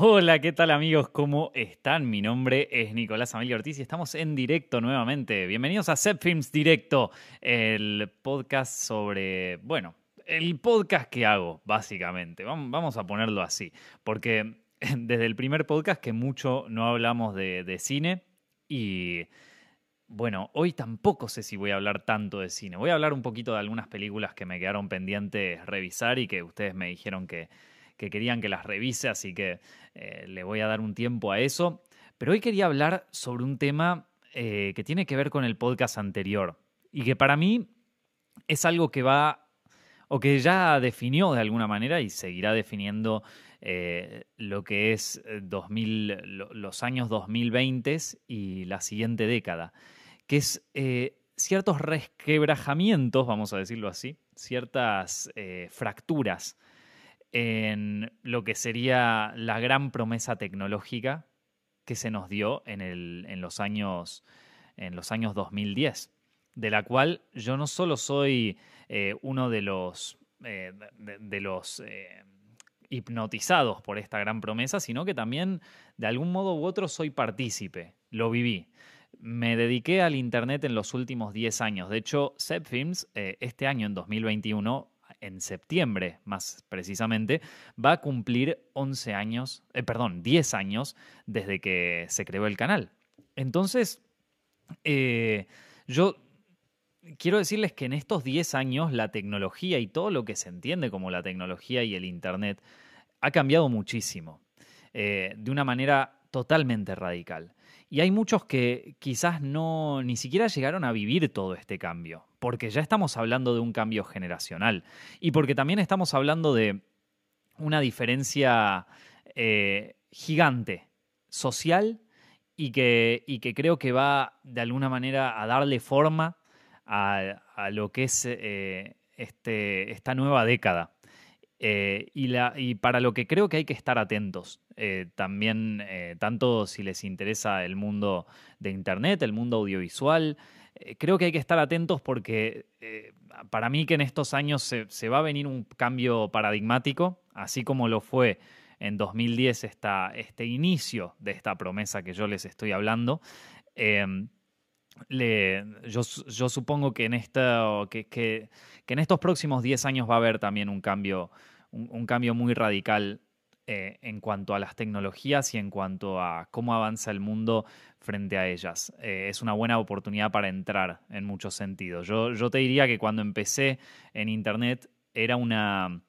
Hola, ¿qué tal amigos? ¿Cómo están? Mi nombre es Nicolás Amelio Ortiz y estamos en directo nuevamente. Bienvenidos a Set Films Directo, el podcast sobre, bueno, el podcast que hago, básicamente. Vamos a ponerlo así, porque desde el primer podcast que mucho no hablamos de, de cine y... Bueno, hoy tampoco sé si voy a hablar tanto de cine. Voy a hablar un poquito de algunas películas que me quedaron pendientes revisar y que ustedes me dijeron que, que querían que las revise, así que eh, le voy a dar un tiempo a eso. Pero hoy quería hablar sobre un tema eh, que tiene que ver con el podcast anterior y que para mí es algo que va o que ya definió de alguna manera y seguirá definiendo eh, lo que es 2000, los años 2020 y la siguiente década, que es ciertos resquebrajamientos, vamos a decirlo así, ciertas fracturas en lo que sería la gran promesa tecnológica que se nos dio en, el, en, los, años, en los años 2010, de la cual yo no solo soy eh, uno de los, eh, de, los eh, hipnotizados por esta gran promesa, sino que también de algún modo u otro soy partícipe, lo viví. Me dediqué al Internet en los últimos 10 años. De hecho, Zepfilms, este año, en 2021, en septiembre más precisamente, va a cumplir 11 años, eh, perdón, 10 años desde que se creó el canal. Entonces, eh, yo quiero decirles que en estos 10 años la tecnología y todo lo que se entiende como la tecnología y el Internet ha cambiado muchísimo, eh, de una manera totalmente radical. Y hay muchos que quizás no ni siquiera llegaron a vivir todo este cambio, porque ya estamos hablando de un cambio generacional y porque también estamos hablando de una diferencia eh, gigante social y que, y que, creo que va de alguna manera a darle forma a, lo que es eh, este, esta nueva década. Eh, y, la, y, para lo que creo que hay que estar atentos, eh, también eh, tanto si les interesa el mundo de Internet, el mundo audiovisual, creo que hay que estar atentos porque para mí que en estos años se, va a venir un cambio paradigmático, así como lo fue en 2010 esta, este inicio de esta promesa que yo les estoy hablando. Em, yo, yo, supongo que en, esta, que, que, que, en estos próximos 10 años va a haber también un cambio, un, cambio muy radical eh, en cuanto a las tecnologías y en cuanto a cómo avanza el mundo frente a ellas. Eh, es una buena oportunidad para entrar en muchos sentidos. Yo, yo te diría que cuando empecé en Internet era una,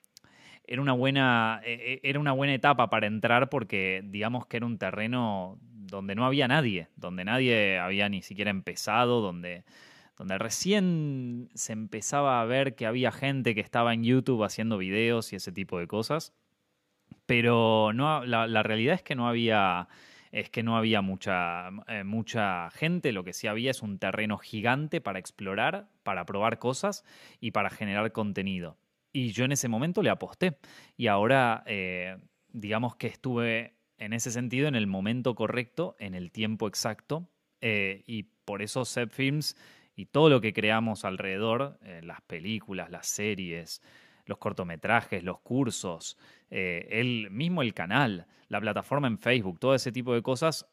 era una buena, e, e, era una buena etapa para entrar porque digamos que era un terreno donde no había nadie, donde nadie había ni siquiera empezado, donde, donde recién se empezaba a ver que había gente que estaba en YouTube haciendo videos y ese tipo de cosas. Pero no, la, realidad es que no había es que no había mucha, eh, mucha gente, lo que sí había es un terreno gigante para explorar, para probar cosas y para generar contenido. Y yo en ese momento le aposté. Y ahora, eh, digamos que estuve en ese sentido en el momento correcto, en el tiempo exacto. Eh, y por eso Set Films y todo lo que creamos alrededor, las películas, las series, los cortometrajes, los cursos, eh, el mismo el canal, la plataforma en Facebook, todo ese tipo de cosas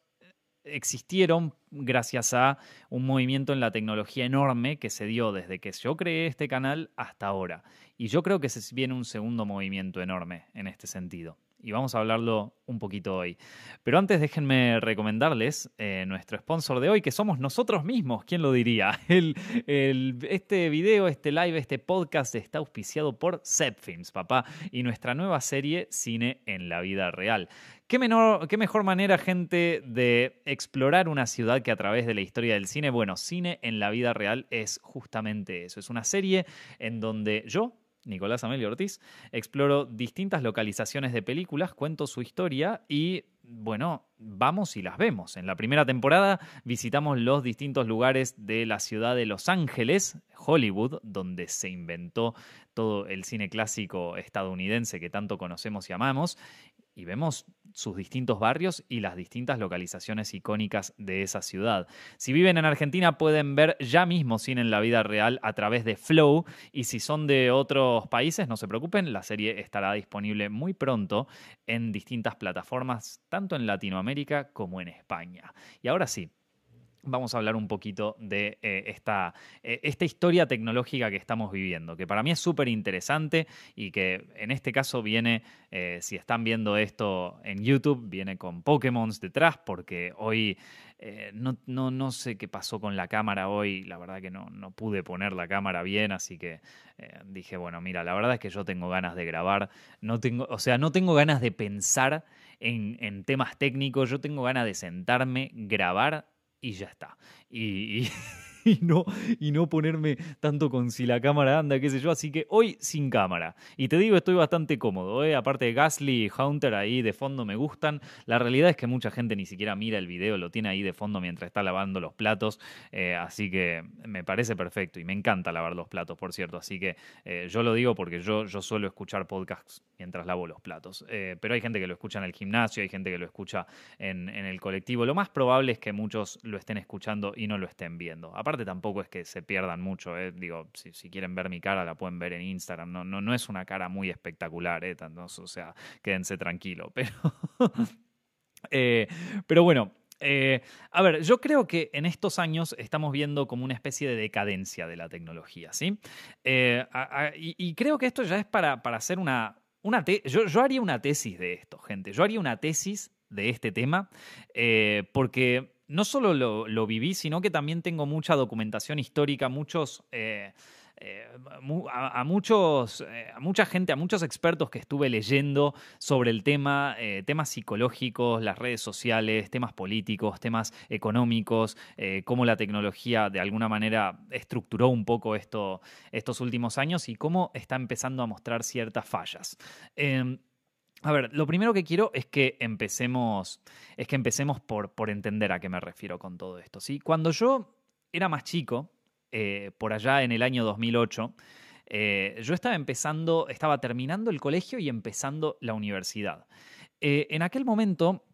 existieron gracias a un movimiento en la tecnología enorme que se dio desde que yo creé este canal hasta ahora. Y yo creo que se viene un segundo movimiento enorme en este sentido y vamos a hablarlo un poquito hoy. Pero antes déjenme recomendarles eh, nuestro sponsor de hoy, que somos nosotros mismos, ¿quién lo diría? este video, este live, este podcast está auspiciado por Zepfilms, papá, y nuestra nueva serie Cine en la vida real. ¿Qué, menor, ¿Qué mejor manera, gente, de explorar una ciudad que a través de la historia del cine? Bueno, Cine en la vida real es justamente eso. Es una serie en donde yo, Nicolás Amelio Ortiz, exploro distintas localizaciones de películas, cuento su historia y, bueno, vamos y las vemos. En la primera temporada visitamos los distintos lugares de la ciudad de Los Ángeles, Hollywood, donde se inventó todo el cine clásico estadounidense que tanto conocemos y amamos, y vemos sus distintos barrios y las distintas localizaciones icónicas de esa ciudad. Si viven en Argentina pueden ver ya mismo cine en la vida real a través de Flow y si son de otros países no se preocupen, la serie estará disponible muy pronto en distintas plataformas, tanto en Latinoamérica como en España. Y ahora sí, vamos a hablar un poquito de eh, esta, eh, esta, historia tecnológica que estamos viviendo, que para mí es súper interesante y que en este caso viene, eh, si están viendo esto en YouTube, viene con Pokémon detrás, porque hoy no, no, sé qué pasó con la cámara hoy, la verdad que no, no pude poner la cámara bien, así que dije, bueno, mira, la verdad es que yo tengo ganas de grabar, no tengo, o sea, no tengo ganas de pensar en, en temas técnicos, yo tengo ganas de sentarme, grabar y ya está. Y, y no, y no ponerme tanto con si la cámara anda, qué sé yo. Así que hoy sin cámara. Y te digo, estoy bastante cómodo. ¿eh? Aparte de Gasly y Hunter ahí de fondo me gustan. La realidad es que mucha gente ni siquiera mira el video, lo tiene ahí de fondo mientras está lavando los platos. Eh, así que me parece perfecto. Y me encanta lavar los platos, por cierto. Así que eh, yo lo digo porque yo, yo suelo escuchar podcasts mientras lavo los platos. Eh, pero hay gente que lo escucha en el gimnasio, hay gente que lo escucha en, en el colectivo. Lo más probable es que muchos lo estén escuchando y no lo estén viendo. Aparte tampoco es que se pierdan mucho, ¿eh? digo, si, quieren ver mi cara la pueden ver en Instagram, no, no, no es una cara muy espectacular, ¿eh? o sea, quédense tranquilos, pero... Eh, pero bueno, eh, a ver, yo creo que en estos años estamos viendo como una especie de decadencia de la tecnología, ¿sí? y, creo que esto ya es para, para hacer una... una yo, yo, haría una tesis de esto, gente. Yo haría una tesis de este tema, porque no solo lo, viví, sino que también tengo mucha documentación histórica, muchos... Eh, eh, a, muchos, eh, a mucha gente, a muchos expertos que estuve leyendo sobre el tema, temas psicológicos, las redes sociales, temas políticos, temas económicos, cómo la tecnología de alguna manera estructuró un poco esto, estos últimos años y cómo está empezando a mostrar ciertas fallas. A ver, lo primero que quiero es que empecemos, es que empecemos por, por entender a qué me refiero con todo esto. ¿sí? Cuando yo era más chico, eh, por allá en el año 2008, eh, yo estaba empezando, estaba terminando el colegio y empezando la universidad. Eh, en aquel momento,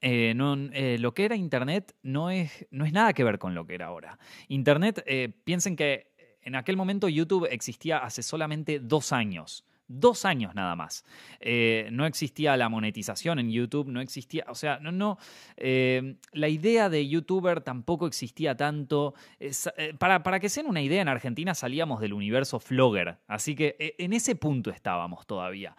lo que era Internet no es, no es nada que ver con lo que era ahora. Internet, piensen que en aquel momento YouTube existía hace solamente dos años dos años nada más. Eh, no existía la monetización en YouTube, no existía, o sea, no, no, eh, la idea de youtuber tampoco existía tanto. Eh, para, para, que se den una idea, en Argentina salíamos del universo flogger, así que en ese punto estábamos todavía.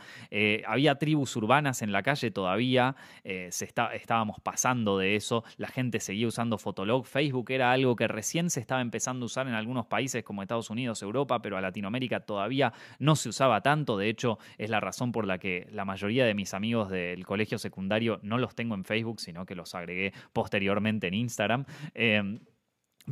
había tribus urbanas en la calle todavía, se está, estábamos pasando de eso, la gente seguía usando Fotolog, Facebook era algo que recién se estaba empezando a usar en algunos países como Estados Unidos, Europa, pero a Latinoamérica todavía no se usaba tanto de hecho, es la razón por la que la mayoría de mis amigos del colegio secundario no los tengo en Facebook, sino que los agregué posteriormente en Instagram. Em,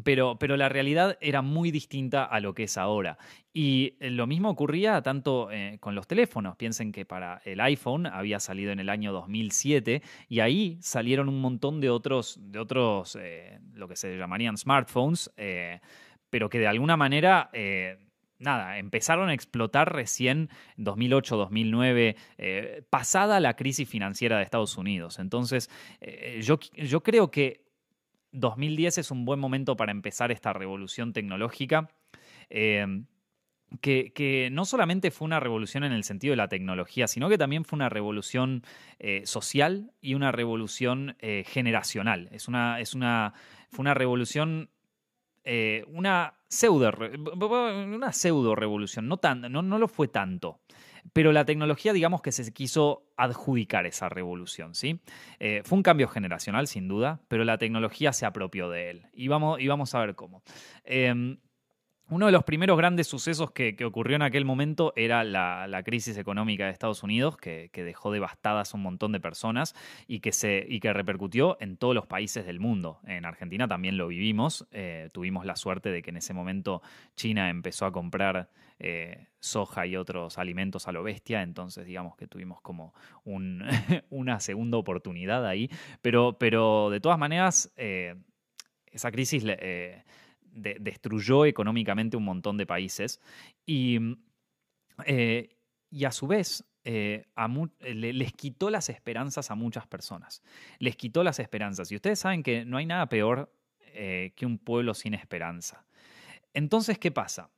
pero, pero, la realidad era muy distinta a lo que es ahora. Y lo mismo ocurría tanto eh, con los teléfonos. Piensen que para el iPhone había salido en el año 2007 y ahí salieron un montón de otros, de otros eh, lo que se llamarían smartphones, eh, pero que de alguna manera nada, empezaron a explotar recién en 2008, 2009, eh, pasada la crisis financiera de Estados Unidos. Entonces, eh, yo, creo que 2010 es un buen momento para empezar esta revolución tecnológica. Eh, que, no solamente fue una revolución en el sentido de la tecnología, sino que también fue una revolución social y una revolución generacional. Es una, es una, fue una revolución eh, una pseudo, una pseudo revolución, no, tan, no, no lo fue tanto. Pero la tecnología, digamos que se quiso adjudicar esa revolución, ¿sí? Eh, fue un cambio generacional, sin duda, pero la tecnología se apropió de él. Y vamos, y vamos a ver cómo. Em, uno de los primeros grandes sucesos que, ocurrió en aquel momento era la, crisis económica de Estados Unidos, que, dejó devastadas un montón de personas y que, se, y que repercutió en todos los países del mundo. En Argentina también lo vivimos. Eh, tuvimos la suerte de que en ese momento China empezó a comprar eh, soja y otros alimentos a lo bestia, entonces digamos que tuvimos como una segunda oportunidad ahí. Pero, pero de todas maneras, eh, esa crisis destruyó económicamente un montón de países y, eh, y a su vez eh, les quitó las esperanzas a muchas personas. Les quitó las esperanzas. Y ustedes saben que no hay nada peor eh, que un pueblo sin esperanza. Entonces, ¿qué pasa?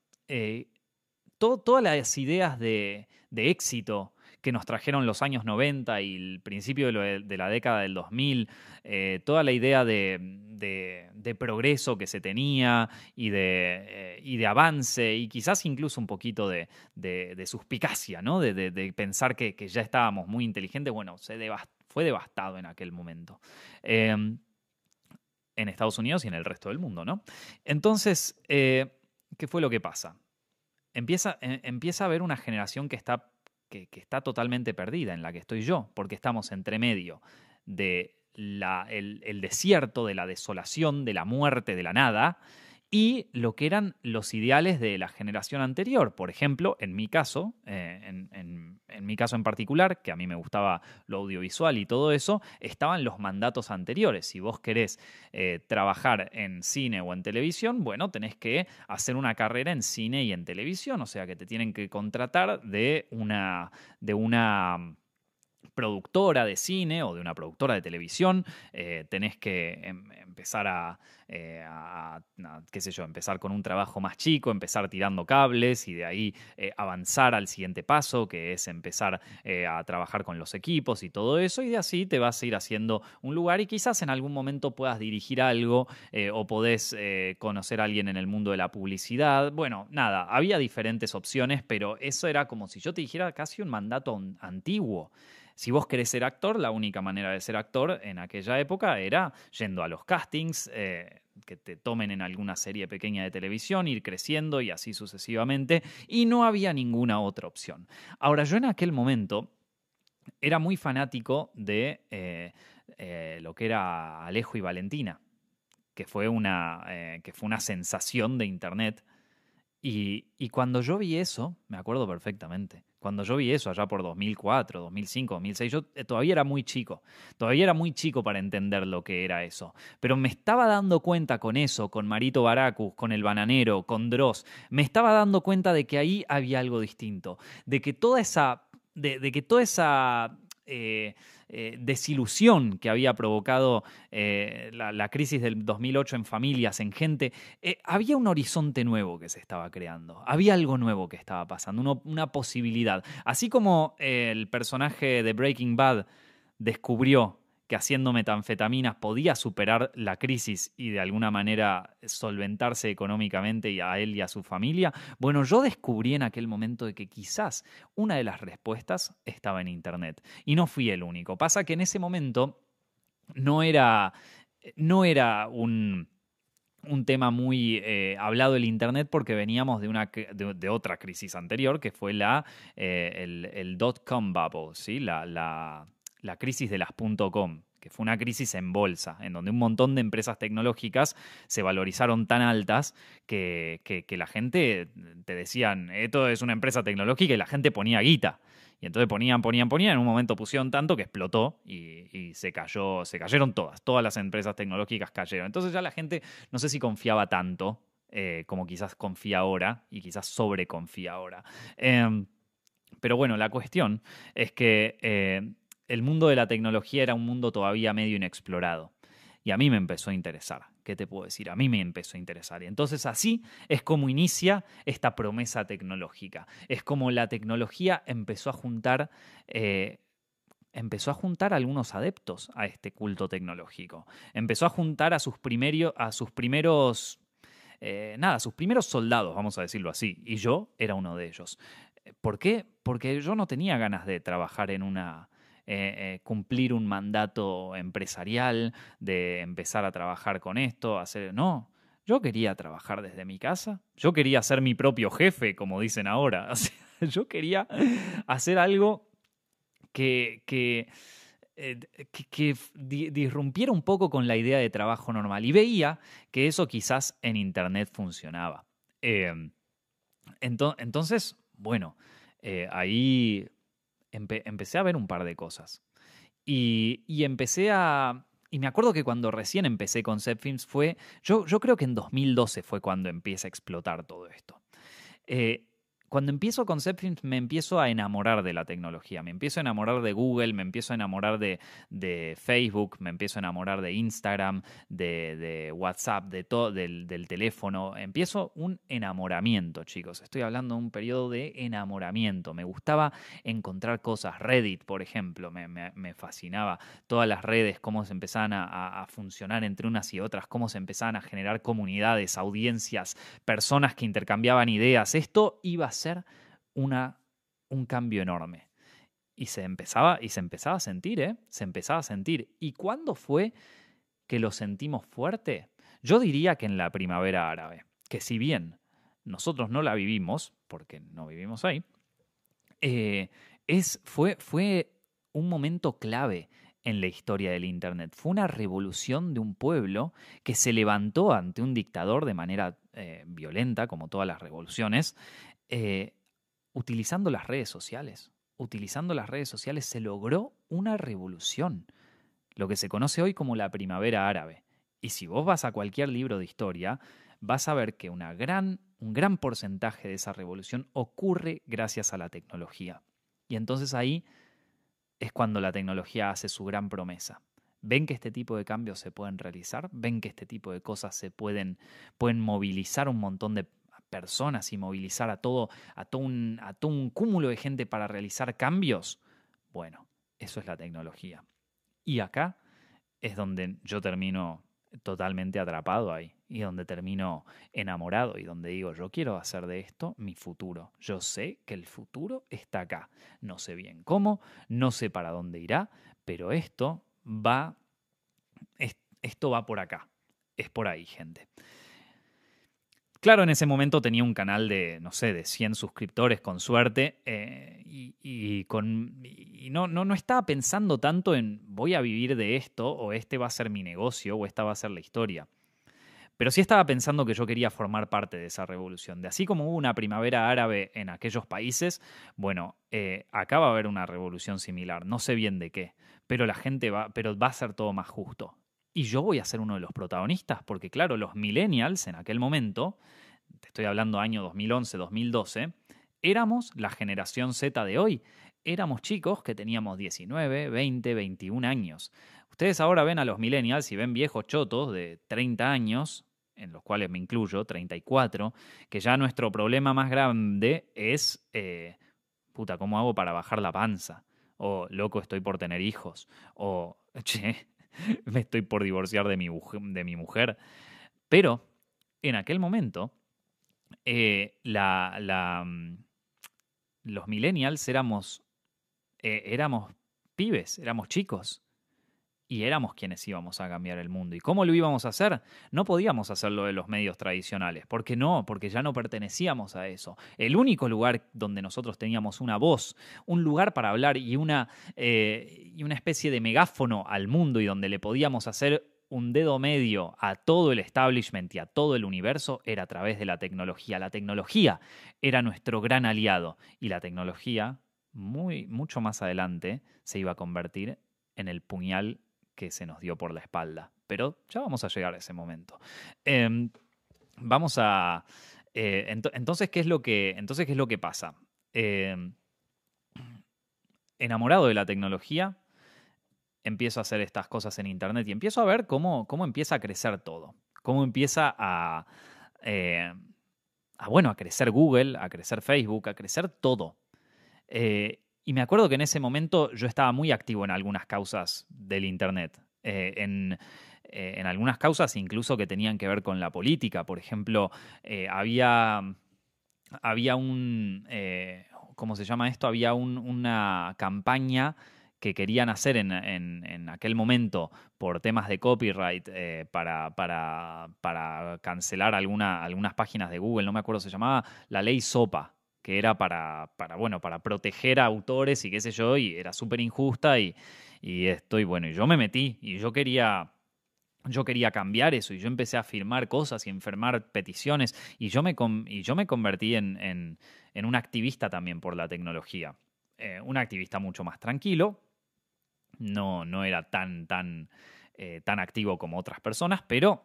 todas las ideas de, de éxito, que nos trajeron los años 90 y el principio de, la década del 2000, eh, toda la idea de, progreso que se tenía y de, eh, y de avance y quizás incluso un poquito de, suspicacia, ¿no? de, pensar que, ya estábamos muy inteligentes, bueno, se fue devastado en aquel momento. Em, en Estados Unidos y en el resto del mundo, ¿no? Entonces, eh, ¿qué fue lo que pasa? Empieza, empieza a haber una generación que está que, está totalmente perdida, en la que estoy yo, porque estamos entre medio de el, desierto, de la desolación, de la muerte, de la nada, y lo que eran los ideales de la generación anterior. Por ejemplo, en mi caso, eh, en, mi caso en particular, que a mí me gustaba lo audiovisual y todo eso, estaban los mandatos anteriores. Si vos querés eh, trabajar en cine o en televisión, bueno, tenés que hacer una carrera en cine y en televisión, o sea que te tienen que contratar de una, de una productora de cine o de una productora de televisión, eh, tenés que em, empezar eh, a, qué sé yo, empezar con un trabajo más chico, empezar tirando cables y de ahí eh, avanzar al siguiente paso, que es empezar a trabajar con los equipos y todo eso, y de así te vas a ir haciendo un lugar y quizás en algún momento puedas dirigir algo o podés conocer a alguien en el mundo de la publicidad. Bueno, nada, había diferentes opciones, pero eso era como si yo te dijera casi un mandato antiguo. Si vos querés ser actor, la única manera de ser actor en aquella época era yendo a los castings, eh, que te tomen en alguna serie pequeña de televisión, ir creciendo y así sucesivamente, y no había ninguna otra opción. Ahora, yo en aquel momento era muy fanático de eh, eh, lo que era Alejo y Valentina, que fue una, que fue una sensación de Internet. Y, y cuando yo vi eso, me acuerdo perfectamente. Cuando yo vi eso allá por 2004, 2005, 2006, yo eh, todavía era muy chico. Todavía era muy chico para entender lo que era eso. Pero me estaba dando cuenta con eso, con Marito Baracus, con El Bananero, con Dross. Me estaba dando cuenta de que ahí había algo distinto. De que toda esa. de que toda esa eh, eh, desilusión que había provocado eh, la, crisis del 2008 en familias, en gente, había un horizonte nuevo que se estaba creando, había algo nuevo que estaba pasando, una posibilidad. Así como el personaje de Breaking Bad descubrió que haciendo metanfetaminas podía superar la crisis y de alguna manera solventarse económicamente y a él y a su familia, bueno, yo descubrí en aquel momento de que quizás una de las respuestas estaba en Internet. Y no fui el único. Pasa que en ese momento no era, no era un un tema muy eh, hablado el Internet porque veníamos de, una, de, otra crisis anterior que fue la, eh, el, dot-com bubble, ¿sí? la la crisis de las .com, que fue una crisis en bolsa, en donde un montón de empresas tecnológicas se valorizaron tan altas que, la gente te decían, esto es una empresa tecnológica y la gente ponía guita. Y entonces ponían, ponían, ponían, en un momento pusieron tanto que explotó y, se cayó, se cayeron todas, todas las empresas tecnológicas cayeron. Entonces ya la gente no sé si confiaba tanto eh, como quizás confía ahora y quizás sobreconfía ahora. Em, pero bueno, la cuestión es que eh, el mundo de la tecnología era un mundo todavía medio inexplorado. Y a mí me empezó a interesar. ¿Qué te puedo decir? A mí me empezó a interesar. Y entonces así es como inicia esta promesa tecnológica. Es como la tecnología empezó a juntar... Eh, empezó a juntar algunos adeptos a este culto tecnológico. Empezó a juntar a sus, a sus primeros eh, nada, sus primeros soldados, vamos a decirlo así, y yo era uno de ellos. ¿Por qué? Porque yo no tenía ganas de trabajar en una, eh, eh, cumplir un mandato empresarial, de empezar a trabajar con esto, hacer... No, Yo quería trabajar desde mi casa. Yo quería ser mi propio jefe, como dicen ahora. yo quería hacer algo que, que, eh, que, disrumpiera un poco con la idea de trabajo normal. Y veía que eso quizás en Internet funcionaba. Entonces, bueno, ahí empecé a ver un par de cosas. Y, y, empecé a... Y me acuerdo que cuando recién empecé con Films fue... Yo, yo creo que en 2012 fue cuando empieza a explotar todo esto. Eh, cuando empiezo con Zepfilms me empiezo a enamorar de la tecnología, me empiezo a enamorar de Google, me empiezo a enamorar de, Facebook, me empiezo a enamorar de Instagram, de, WhatsApp, de todo, del, teléfono. Empiezo un enamoramiento, chicos. Estoy hablando de un periodo de enamoramiento. Me gustaba encontrar cosas. Reddit, por ejemplo, me, fascinaba. Todas las redes, cómo se empezaban a, a funcionar entre unas y otras, cómo se empezaban a generar comunidades, audiencias, personas que intercambiaban ideas. Esto iba a ser una, un cambio enorme. Y se empezaba, y se empezaba a sentir, ¿eh? Se empezaba a sentir. ¿Y cuándo fue que lo sentimos fuerte? Yo diría que en la primavera árabe, que si bien nosotros no la vivimos, porque no vivimos ahí, eh, es, fue, fue un momento clave en la historia del Internet. Fue una revolución de un pueblo que se levantó ante un dictador de manera eh, violenta, como todas las revoluciones, eh, utilizando las redes sociales. Utilizando las redes sociales se logró una revolución, lo que se conoce hoy como la primavera árabe. Y si vos vas a cualquier libro de historia, vas a ver que gran, un gran porcentaje de esa revolución ocurre gracias a la tecnología. Y entonces ahí es cuando la tecnología hace su gran promesa. Ven que este tipo de cambios se pueden realizar, ven que este tipo de cosas se pueden, pueden movilizar un montón de personas y movilizar a todo, a todo, un, a todo un cúmulo de gente para realizar cambios, bueno, eso es la tecnología. Y acá es donde yo termino totalmente atrapado ahí y donde termino enamorado y donde digo, yo quiero hacer de esto mi futuro. Yo sé que el futuro está acá. No sé bien cómo, no sé para dónde irá, pero esto va, esto va por acá. Es por ahí, gente. Claro, en ese momento tenía un canal de, no sé, de 100 suscriptores con suerte eh, y, con, no, no, no estaba pensando tanto en voy a vivir de esto o este va a ser mi negocio o esta va a ser la historia. Pero sí estaba pensando que yo quería formar parte de esa revolución. De así como hubo una primavera árabe en aquellos países, bueno, eh, acá va a haber una revolución similar. No sé bien de qué, pero la gente va, pero va a ser todo más justo y yo voy a ser uno de los protagonistas, porque claro, los millennials en aquel momento, te estoy hablando año 2011, 2012, éramos la generación Z de hoy. Éramos chicos que teníamos 19, 20, 21 años. Ustedes ahora ven a los millennials y ven viejos chotos de 30 años, en los cuales me incluyo, 34, que ya nuestro problema más grande es, eh, puta, ¿cómo hago para bajar la panza? O, loco, estoy por tener hijos. O, che, me estoy por divorciar de mi, de mi mujer. Pero en aquel momento, eh, la, la, mm, los millennials éramos, eh, éramos pibes, éramos chicos y éramos quienes íbamos a cambiar el mundo. ¿Y cómo lo íbamos a hacer? No podíamos hacerlo de los medios tradicionales. ¿Por qué no? Porque ya no pertenecíamos a eso. El único lugar donde nosotros teníamos una voz, un lugar para hablar y una, eh, y una especie de megáfono al mundo y donde le podíamos hacer un dedo medio a todo el establishment y a todo el universo era a través de la tecnología. La tecnología era nuestro gran aliado y la tecnología, muy, mucho más adelante, se iba a convertir en el puñal que se nos dio por la espalda. Pero ya vamos a llegar a ese momento. Em, vamos a. Eh, entonces, ¿qué es lo que, entonces, ¿qué es lo que pasa? Em, enamorado de la tecnología, empiezo a hacer estas cosas en Internet y empiezo a ver cómo, cómo empieza a crecer todo. Cómo empieza a, eh, bueno, a crecer Google, a crecer Facebook, a crecer todo. Eh, y me acuerdo que en ese momento yo estaba muy activo en algunas causas del Internet. Eh, en, eh, en, algunas causas incluso que tenían que ver con la política. Por ejemplo, eh, había, había un... ¿Cómo se llama esto? Había una campaña que querían hacer en, aquel momento por temas de copyright para, para, cancelar alguna, algunas páginas de Google, no me acuerdo, se llamaba la ley SOPA, que era para, para, bueno, para proteger a autores y qué sé yo, y era súper injusta y, y esto, y bueno, y yo me metí y yo quería yo quería cambiar eso y yo empecé a firmar cosas y enfermar peticiones y yo me, y yo me convertí en, en, un activista también por la tecnología. Eh, un activista mucho más tranquilo, no, no era tan, tan, eh, tan activo como otras personas, pero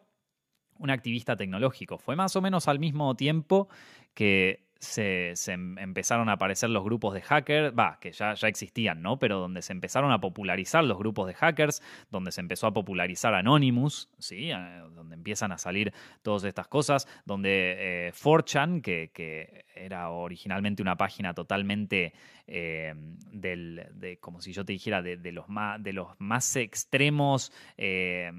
un activista tecnológico. Fue más o menos al mismo tiempo que se, em, empezaron a aparecer los grupos de hackers, va, que ya, ya existían, ¿no? Pero donde se empezaron a popularizar los grupos de hackers, donde se empezó a popularizar Anonymous, ¿sí? donde empiezan a salir todas estas cosas, donde eh, 4chan, que, era originalmente una página totalmente eh, del, de, como si yo te dijera, de, los, más, de los más extremos. Eh,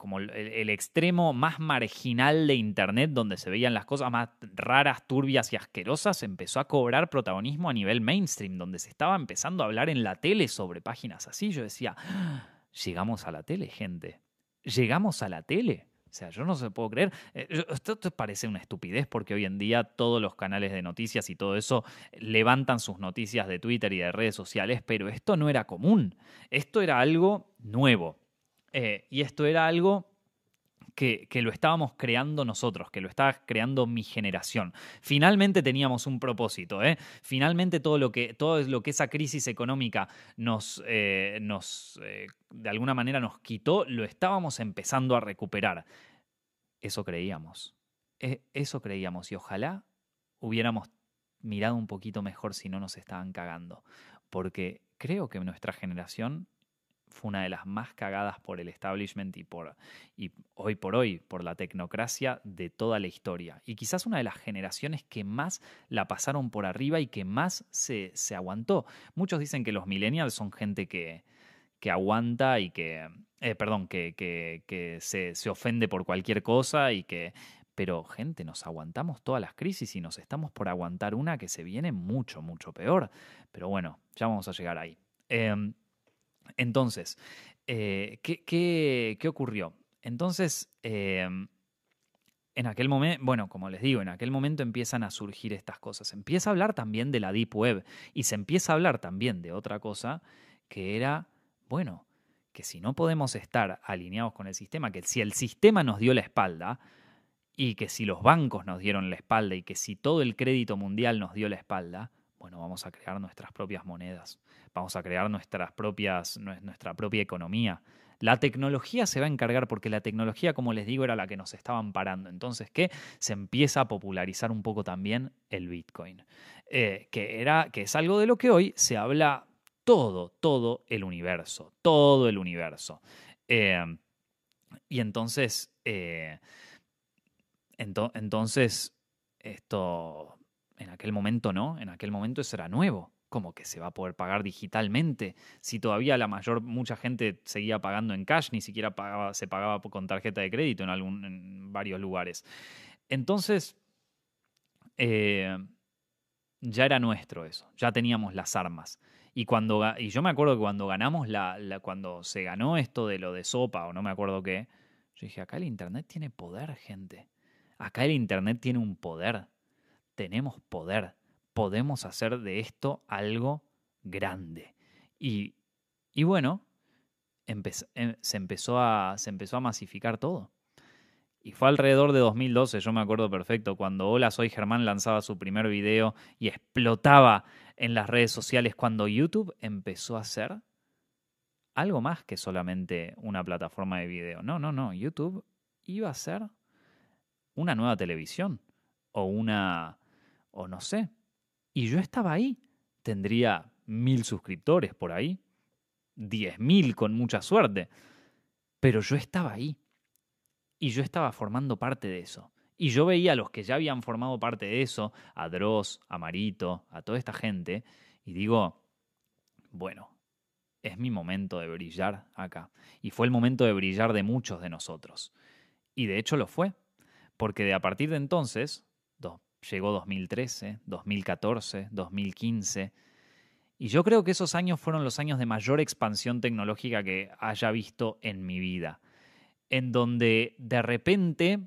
como el, extremo más marginal de Internet, donde se veían las cosas más raras, turbias y asquerosas, empezó a cobrar protagonismo a nivel mainstream, donde se estaba empezando a hablar en la tele sobre páginas así. Yo decía, ah, llegamos a la tele, gente. Llegamos a la tele. O sea, yo no se puedo creer. Eh, esto, parece una estupidez porque hoy en día todos los canales de noticias y todo eso levantan sus noticias de Twitter y de redes sociales, pero esto no era común. Esto era algo nuevo. Eh, y esto era algo que, lo estábamos creando nosotros, que lo estaba creando mi generación. Finalmente teníamos un propósito, ¿eh? Finalmente todo lo que, todo lo que esa crisis económica nos, eh, nos de alguna manera nos quitó, lo estábamos empezando a recuperar. Eso creíamos. E, eso creíamos y ojalá hubiéramos mirado un poquito mejor si no nos estaban cagando. Porque creo que nuestra generación fue una de las más cagadas por el establishment y, por, y hoy por hoy por la tecnocracia de toda la historia. Y quizás una de las generaciones que más la pasaron por arriba y que más se, se aguantó. Muchos dicen que los millennials son gente que, que aguanta y que, eh, perdón, que, que, se, se ofende por cualquier cosa y que pero gente, nos aguantamos todas las crisis y nos estamos por aguantar una que se viene mucho, mucho peor. Pero bueno, ya vamos a llegar ahí. Em, entonces, eh, ¿qué, ocurrió? Entonces, em, en aquel momento, bueno, como les digo, en aquel momento empiezan a surgir estas cosas. Empieza a hablar también de la Deep Web y se empieza a hablar también de otra cosa que era, bueno, que si no podemos estar alineados con el sistema, que si el sistema nos dio la espalda y que si los bancos nos dieron la espalda y que si todo el crédito mundial nos dio la espalda, bueno, vamos a crear nuestras propias monedas, vamos a crear nuestras propias, nuestra propia economía. La tecnología se va a encargar porque la tecnología, como les digo, era la que nos estaban parando. Entonces, ¿qué? Se empieza a popularizar un poco también el Bitcoin, eh, que, era, que es algo de lo que hoy se habla todo, todo el universo, todo el universo. Eh, y entonces, eh, entonces, esto en aquel momento no, en aquel momento eso era nuevo. ¿Cómo que se va a poder pagar digitalmente? Si todavía la mayor, mucha gente seguía pagando en cash, ni siquiera pagaba, se pagaba con tarjeta de crédito en, algún, en varios lugares. Entonces, eh, ya era nuestro eso, ya teníamos las armas. Y, cuando, y yo me acuerdo que cuando ganamos, la, cuando se ganó esto de lo de sopa o no me acuerdo qué, yo dije, acá el Internet tiene poder, gente. Acá el Internet tiene un poder tenemos poder, podemos hacer de esto algo grande. Y, bueno, em, se, empezó a, se empezó a masificar todo. Y fue alrededor de 2012, yo me acuerdo perfecto, cuando Hola Soy Germán lanzaba su primer video y explotaba en las redes sociales, cuando YouTube empezó a ser algo más que solamente una plataforma de video. No, no, no, YouTube iba a ser una nueva televisión o una o no sé. Y yo estaba ahí. Tendría mil suscriptores por ahí, diez mil con mucha suerte. Pero yo estaba ahí. Y yo estaba formando parte de eso. Y yo veía a los que ya habían formado parte de eso, a Dross, a Marito, a toda esta gente, y digo, bueno, es mi momento de brillar acá. Y fue el momento de brillar de muchos de nosotros. Y de hecho lo fue, porque de a partir de entonces, llegó 2013, 2014, 2015, Y yo creo que esos años fueron los años de mayor expansión tecnológica que haya visto en mi vida, en donde de repente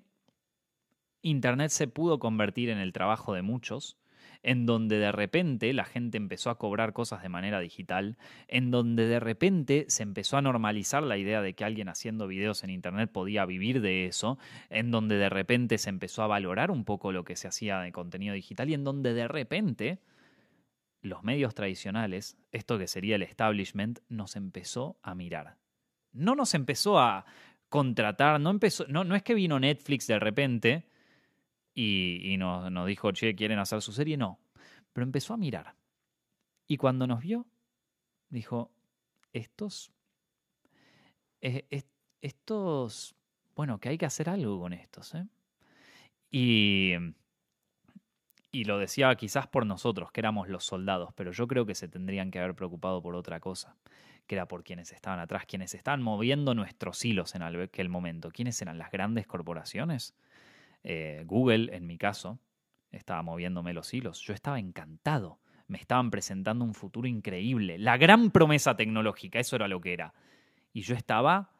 Internet se pudo convertir en el trabajo de muchos, en donde de repente la gente empezó a cobrar cosas de manera digital, en donde de repente se empezó a normalizar la idea de que alguien haciendo videos en Internet podía vivir de eso, en donde de repente se empezó a valorar un poco lo que se hacía de contenido digital y en donde de repente los medios tradicionales, esto que sería el establishment, nos empezó a mirar. No nos empezó a contratar, no, empezó, no, no es que vino Netflix de repente y, nos, dijo, che, ¿quieren hacer su serie? No. Pero empezó a mirar. Y cuando nos vio, dijo, estos, estos, bueno, que hay que hacer algo con estos. ¿eh? Y, y lo decía quizás por nosotros, que éramos los soldados, pero yo creo que se tendrían que haber preocupado por otra cosa, que era por quienes estaban atrás, quienes estaban moviendo nuestros hilos en aquel momento. ¿Quiénes eran las grandes corporaciones? Eh, Google, en mi caso, estaba moviéndome los hilos. Yo estaba encantado. Me estaban presentando un futuro increíble. La gran promesa tecnológica, eso era lo que era. Y yo estaba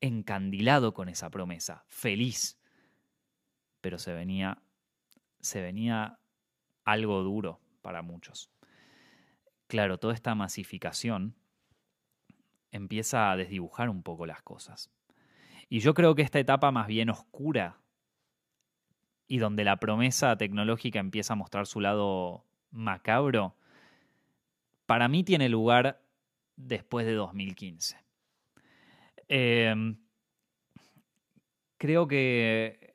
encandilado con esa promesa, feliz. Pero se venía, se venía algo duro para muchos. Claro, toda esta masificación empieza a desdibujar un poco las cosas. Y yo creo que esta etapa más bien oscura y donde la promesa tecnológica empieza a mostrar su lado macabro, para mí tiene lugar después de 2015. Em, creo que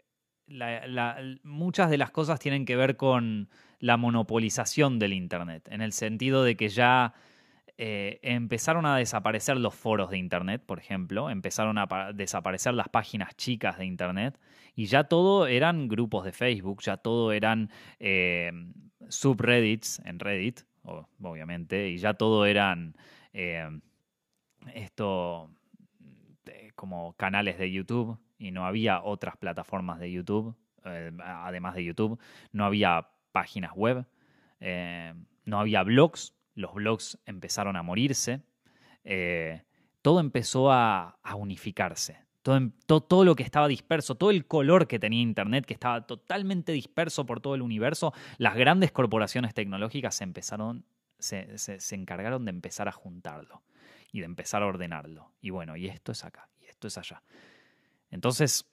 muchas de las cosas tienen que ver con la monopolización del Internet, en el sentido de que ya eh, empezaron a desaparecer los foros de Internet, por ejemplo, empezaron a desaparecer las páginas chicas de Internet y ya todo eran grupos de Facebook, ya todo eran eh, subreddits en Reddit, obviamente, y ya todo eran eh, esto como canales de YouTube y no había otras plataformas de YouTube, además de YouTube, no había páginas web, no había blogs, los blogs empezaron a morirse, eh, todo empezó a, unificarse. Todo, todo, lo que estaba disperso, todo el color que tenía Internet, que estaba totalmente disperso por todo el universo, las grandes corporaciones tecnológicas se empezaron, se, encargaron de empezar a juntarlo y de empezar a ordenarlo. Y bueno, y esto es acá, y esto es allá. Entonces,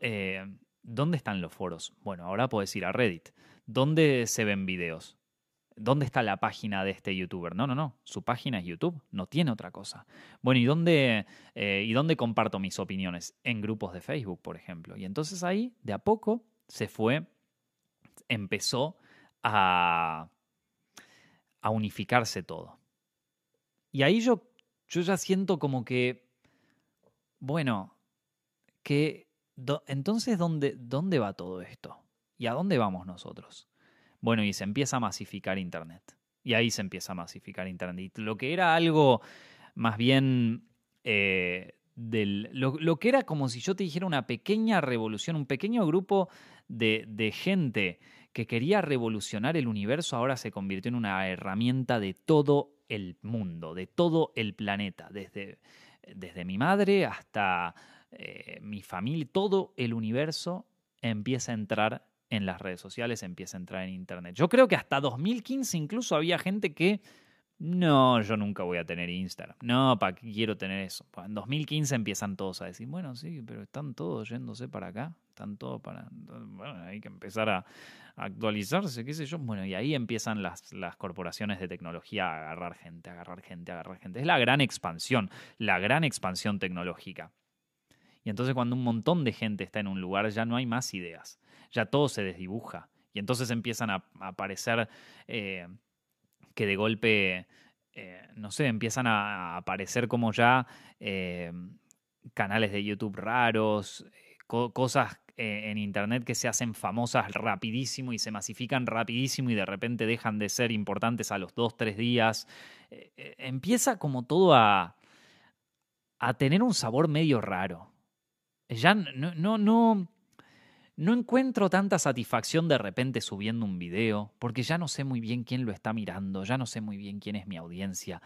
eh, ¿dónde están los foros? Bueno, ahora puedes ir a Reddit. ¿Dónde se ven videos? ¿Dónde está la página de este youtuber? No, no, no. Su página es YouTube. No tiene otra cosa. Bueno, ¿y dónde, eh, ¿y dónde comparto mis opiniones? En grupos de Facebook, por ejemplo. Y entonces ahí, de a poco, se fue, empezó a, a unificarse todo. Y ahí yo, yo ya siento como que, bueno, que entonces, ¿dónde, ¿dónde va todo esto? ¿Y a dónde vamos nosotros? Bueno, y se empieza a masificar Internet. Y ahí se empieza a masificar Internet. lo que era algo más bien eh, del, lo, que era como si yo te dijera una pequeña revolución, un pequeño grupo de, de, gente que quería revolucionar el universo, ahora se convirtió en una herramienta de todo el mundo, de todo el planeta, desde, desde mi madre hasta eh, mi familia, todo el universo empieza a entrar en las redes sociales, empieza a entrar en Internet. Yo creo que hasta 2015 incluso había gente que, no, yo nunca voy a tener Instagram. No, ¿para qué quiero tener eso? En 2015 empiezan todos a decir, bueno, sí, pero están todos yéndose para acá, están todos para... Bueno, hay que empezar a actualizarse, qué sé yo. Bueno, y ahí empiezan las, corporaciones de tecnología a agarrar gente, a agarrar gente, a agarrar gente. Es la gran expansión, la gran expansión tecnológica. Y entonces cuando un montón de gente está en un lugar ya no hay más ideas ya todo se desdibuja. Y entonces empiezan a, aparecer eh, que de golpe, eh, no sé, empiezan a, aparecer como ya eh, canales de YouTube raros, cosas en Internet que se hacen famosas rapidísimo y se masifican rapidísimo y de repente dejan de ser importantes a los dos, tres días. empieza como todo a, a tener un sabor medio raro. Ya no, no, no no encuentro tanta satisfacción de repente subiendo un video, porque ya no sé muy bien quién lo está mirando, ya no sé muy bien quién es mi audiencia.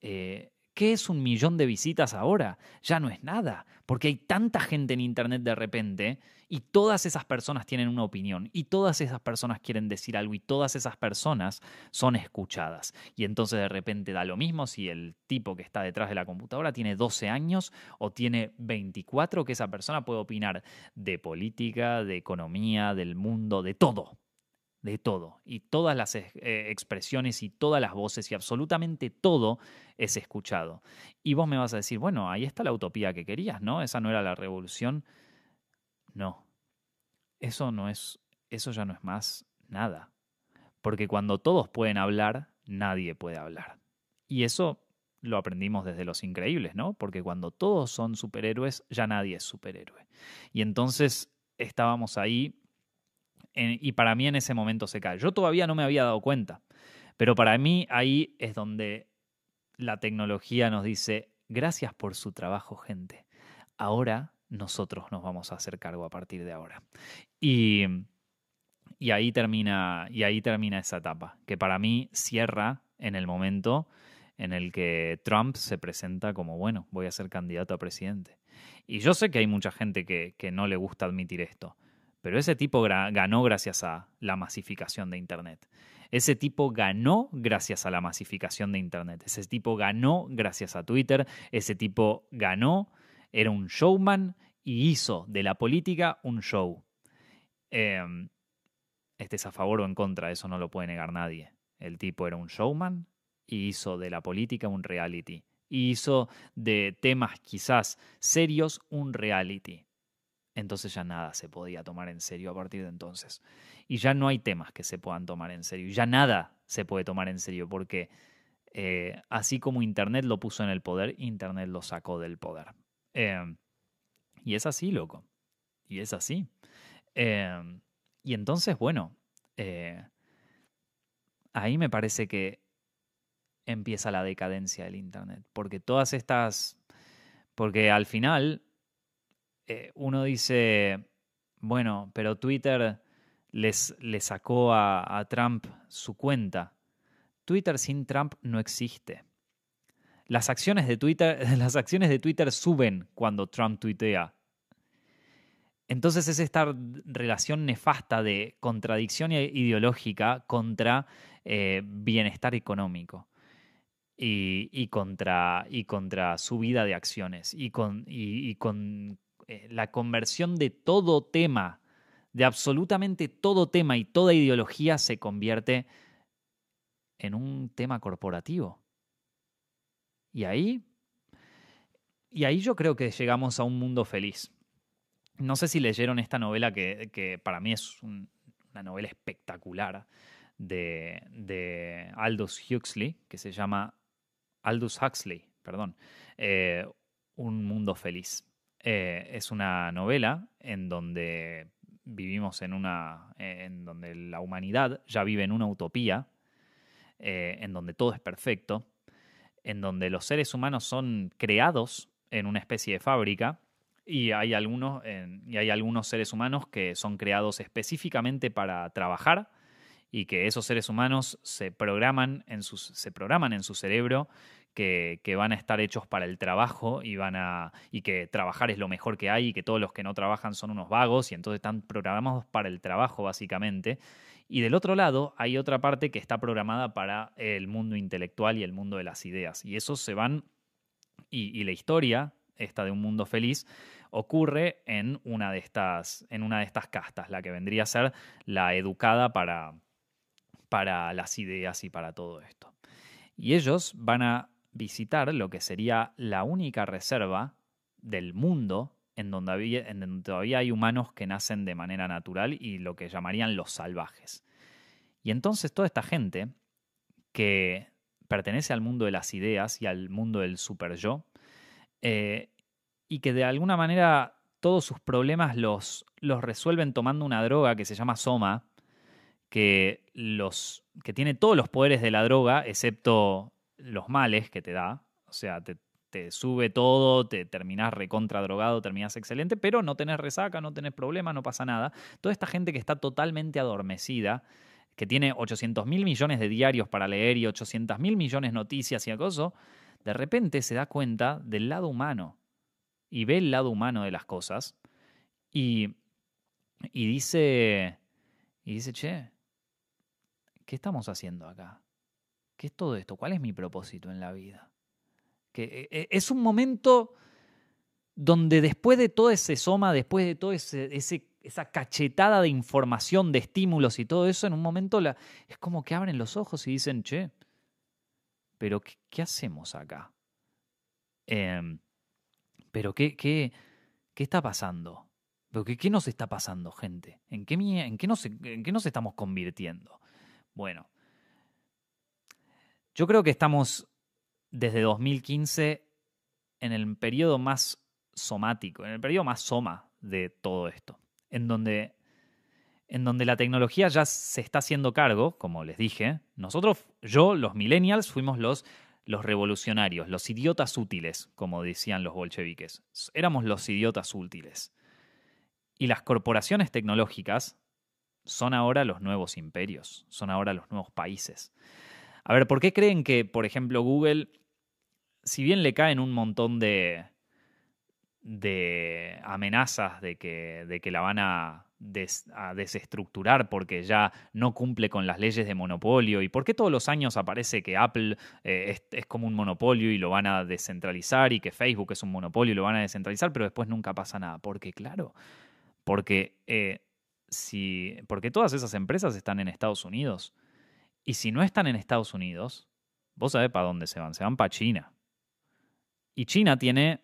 Eh, ¿Qué es un millón de visitas ahora? Ya no es nada, porque hay tanta gente en Internet de repente y todas esas personas tienen una opinión y todas esas personas quieren decir algo y todas esas personas son escuchadas. Y entonces de repente da lo mismo si el tipo que está detrás de la computadora tiene 12 años o tiene 24, que esa persona puede opinar de política, de economía, del mundo, de todo de todo, y todas las eh, expresiones y todas las voces y absolutamente todo es escuchado. Y vos me vas a decir, bueno, ahí está la utopía que querías, ¿no? Esa no era la revolución. No, eso no es, eso ya no es más nada. Porque cuando todos pueden hablar, nadie puede hablar. Y eso lo aprendimos desde los increíbles, ¿no? Porque cuando todos son superhéroes, ya nadie es superhéroe. Y entonces estábamos ahí y para mí en ese momento se cae. Yo todavía no me había dado cuenta, pero para mí ahí es donde la tecnología nos dice, gracias por su trabajo, gente. Ahora nosotros nos vamos a hacer cargo a partir de ahora. Y, y, ahí, termina, y ahí termina esa etapa, que para mí cierra en el momento en el que Trump se presenta como, bueno, voy a ser candidato a presidente. Y yo sé que hay mucha gente que, que no le gusta admitir esto, pero ese tipo ganó gracias a la masificación de Internet. Ese tipo ganó gracias a la masificación de Internet. Ese tipo ganó gracias a Twitter. Ese tipo ganó, era un showman y hizo de la política un show. Eh, estés a favor o en contra, eso no lo puede negar nadie. El tipo era un showman y hizo de la política un reality. Y hizo de temas quizás serios un reality entonces ya nada se podía tomar en serio a partir de entonces. Y ya no hay temas que se puedan tomar en serio. Ya nada se puede tomar en serio porque eh, así como Internet lo puso en el poder, Internet lo sacó del poder. Em, y es así, loco. Y es así. Em, y entonces, bueno, eh, ahí me parece que empieza la decadencia del Internet. Porque todas estas... Porque al final eh, uno dice, bueno, pero Twitter les, le sacó a, Trump su cuenta. Twitter sin Trump no existe. Las acciones de Twitter, las acciones de Twitter suben cuando Trump tuitea. Entonces es esta relación nefasta de contradicción ideológica contra eh, bienestar económico y, contra, y contra subida de acciones y con, y con la conversión de todo tema, de absolutamente todo tema y toda ideología se convierte en un tema corporativo. Y ahí, y ahí yo creo que llegamos a un mundo feliz. No sé si leyeron esta novela que, para mí es una novela espectacular de, de, Aldous Huxley, que se llama Aldous Huxley, perdón, eh, Un mundo feliz. Eh, es una novela en donde vivimos en una. en donde la humanidad ya vive en una utopía, eh, en donde todo es perfecto, en donde los seres humanos son creados en una especie de fábrica. Y hay, algunos, y hay algunos seres humanos que son creados específicamente para trabajar y que esos seres humanos se programan en, sus, se programan en su cerebro que, van a estar hechos para el trabajo y, van a, y que trabajar es lo mejor que hay y que todos los que no trabajan son unos vagos y entonces están programados para el trabajo básicamente. Y del otro lado hay otra parte que está programada para el mundo intelectual y el mundo de las ideas. Y esos se van, y, la historia, esta de un mundo feliz, ocurre en una de estas, en una de estas castas, la que vendría a ser la educada para, para las ideas y para todo esto. Y ellos van a visitar lo que sería la única reserva del mundo en donde, en donde todavía hay humanos que nacen de manera natural y lo que llamarían los salvajes. Y entonces toda esta gente que pertenece al mundo de las ideas y al mundo del super yo, eh, y que de alguna manera todos sus problemas los, los resuelven tomando una droga que se llama Soma, que, los, que tiene todos los poderes de la droga, excepto los males que te da, o sea, te, sube todo, te terminás recontra drogado, terminás excelente, pero no tenés resaca, no tenés problema, no pasa nada. Toda esta gente que está totalmente adormecida, que tiene 800 mil millones de diarios para leer y 800 mil millones de noticias y acoso, de repente se da cuenta del lado humano y ve el lado humano de las cosas y, y dice, y dice, che, ¿qué estamos haciendo acá? ¿Qué es todo esto? ¿Cuál es mi propósito en la vida? Que eh, eh, es un momento donde después de todo ese soma, después de toda esa cachetada de información, de estímulos y todo eso, en un momento la, es como que abren los ojos y dicen, che, pero ¿qué, hacemos acá? Em, pero ¿qué, qué, qué está pasando? ¿Pero qué, nos está pasando, gente? ¿En qué, en, qué ¿En qué nos estamos convirtiendo? Bueno, yo creo que estamos desde 2015 en el periodo más somático, en el periodo más soma de todo esto, en donde, en donde la tecnología ya se está haciendo cargo, como les dije, nosotros, yo, los millennials, fuimos los, los revolucionarios, los idiotas útiles, como decían los bolcheviques, éramos los idiotas útiles. Y las corporaciones tecnológicas son ahora los nuevos imperios, son ahora los nuevos países. A ver, ¿por qué creen que, por ejemplo, Google, si bien le caen un montón de, de amenazas de que, de que la van a, desestructurar porque ya no cumple con las leyes de monopolio? ¿Y por qué todos los años aparece que Apple eh, es, como un monopolio y lo van a descentralizar y que Facebook es un monopolio y lo van a descentralizar, pero después nunca pasa nada? Porque, claro, porque, eh, si, porque todas esas empresas están en Estados Unidos. Y si no están en Estados Unidos, vos sabés para dónde se van, se van para China. Y China tiene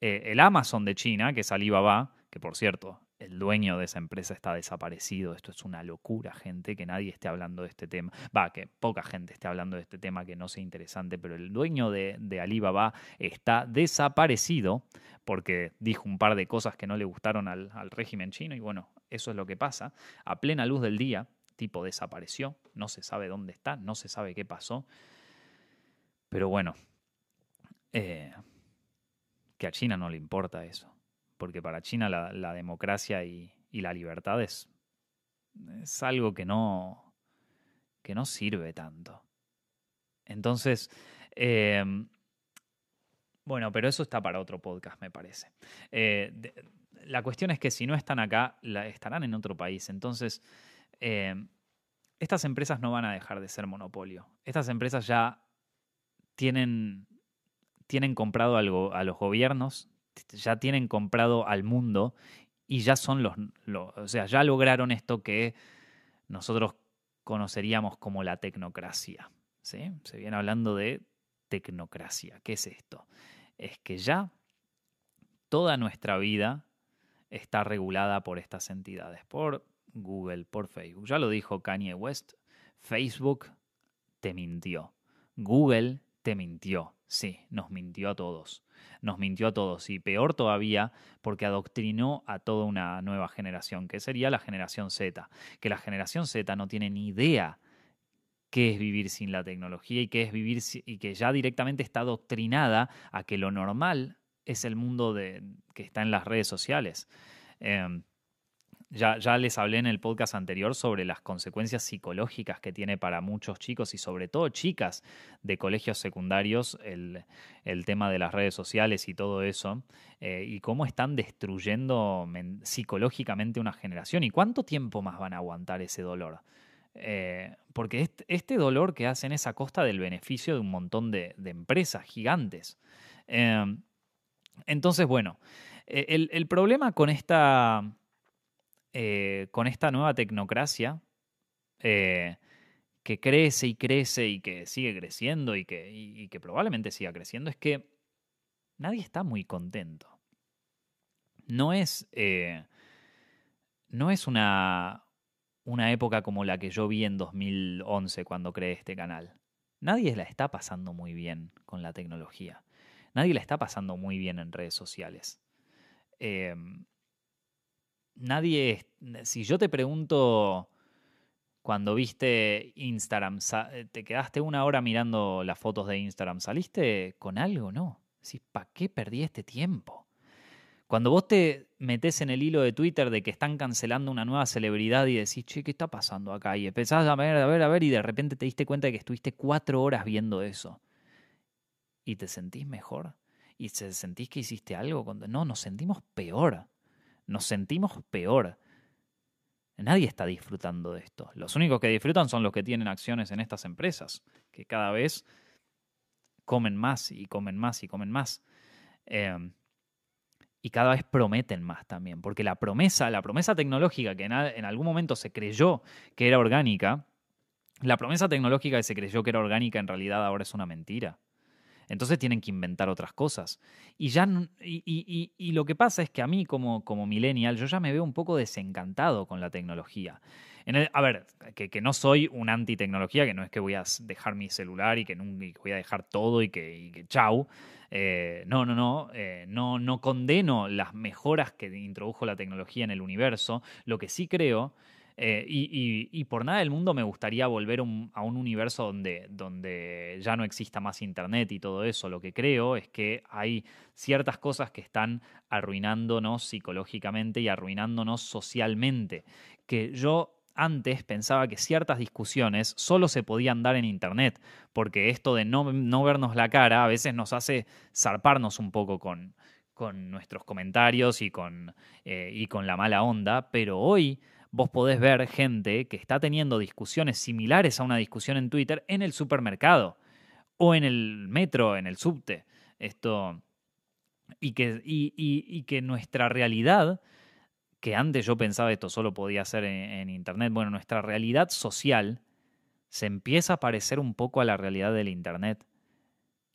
eh, el Amazon de China, que es Alibaba, que por cierto, el dueño de esa empresa está desaparecido. Esto es una locura, gente, que nadie esté hablando de este tema. Va, que poca gente esté hablando de este tema que no sea interesante, pero el dueño de, de, Alibaba está desaparecido porque dijo un par de cosas que no le gustaron al, al régimen chino y bueno, eso es lo que pasa. A plena luz del día, tipo desapareció, no se sabe dónde está, no se sabe qué pasó. Pero bueno, eh, que a China no le importa eso, porque para China la, democracia y, la libertad es, es algo que no, que no sirve tanto. Entonces, eh, bueno, pero eso está para otro podcast, me parece. Eh, la cuestión es que si no están acá, estarán en otro país. Entonces, eh, estas empresas no van a dejar de ser monopolio. Estas empresas ya tienen, tienen comprado algo a los gobiernos, ya tienen comprado al mundo y ya son los, o sea, ya lograron esto que nosotros conoceríamos como la tecnocracia. Se viene hablando de tecnocracia. ¿Qué es esto? Es que ya toda nuestra vida está regulada por estas entidades, por Google, por Facebook. Ya lo dijo Kanye West, Facebook te mintió. Google te mintió. Sí, nos mintió a todos. Nos mintió a todos. Y peor todavía porque adoctrinó a toda una nueva generación, que sería la generación Z. Que la generación Z no tiene ni idea qué es vivir sin la tecnología y qué es vivir y que ya directamente está adoctrinada a que lo normal es el mundo de, que está en las redes sociales. Em, ya, ya, les hablé en el podcast anterior sobre las consecuencias psicológicas que tiene para muchos chicos y sobre todo chicas de colegios secundarios el, tema de las redes sociales y todo eso eh, y cómo están destruyendo psicológicamente una generación y cuánto tiempo más van a aguantar ese dolor. Eh, porque este, dolor que hacen es a costa del beneficio de un montón de, empresas gigantes. Eh, entonces, bueno, el, el problema con esta eh, con esta nueva tecnocracia eh, que crece y crece y que sigue creciendo y que, probablemente siga creciendo, es que nadie está muy contento. No es, eh, no es una, una época como la que yo vi en 2011 cuando creé este canal. Nadie la está pasando muy bien con la tecnología. Nadie la está pasando muy bien en redes sociales nadie, si yo te pregunto cuando viste Instagram, eh, te quedaste una hora mirando las fotos de Instagram, ¿saliste con algo? No. Decís, ¿para qué perdí este tiempo? Cuando vos te metes en el hilo de Twitter de que están cancelando una nueva celebridad y decís, che, ¿qué está pasando acá? Y empezás a ver, a ver, a ver, y de repente te diste cuenta de que estuviste cuatro horas viendo eso. ¿Y te sentís mejor? ¿Y te sentís que hiciste algo? No, nos sentimos peor. Nos sentimos peor. Nadie está disfrutando de esto. Los únicos que disfrutan son los que tienen acciones en estas empresas, que cada vez comen más y comen más y comen más. Eh, y cada vez prometen más también, porque la promesa, la promesa tecnológica que en, algún momento se creyó que era orgánica, la promesa tecnológica que se creyó que era orgánica en realidad ahora es una mentira. Entonces tienen que inventar otras cosas. Y, ya, y, y, lo que pasa es que a mí como, como millennial yo ya me veo un poco desencantado con la tecnología. En a ver, que, que, no soy un anti-tecnología, que no es que voy a dejar mi celular y que, voy a dejar todo y que, que chau. Eh, no, no, no, eh, no, no condeno las mejoras que introdujo la tecnología en el universo. Lo que sí creo eh, y, por nada del mundo me gustaría volver a un universo donde, ya no exista más Internet y todo eso. Lo que creo es que hay ciertas cosas que están arruinándonos psicológicamente y arruinándonos socialmente. Que yo antes pensaba que ciertas discusiones solo se podían dar en Internet, porque esto de no, vernos la cara a veces nos hace zarparnos un poco con, con nuestros comentarios y con, eh, y con la mala onda, pero hoy vos podés ver gente que está teniendo discusiones similares a una discusión en Twitter en el supermercado o en el metro, en el subte. Esto. Y que, y que nuestra realidad que antes yo pensaba esto solo podía ser en, Internet, bueno, nuestra realidad social se empieza a parecer un poco a la realidad del Internet.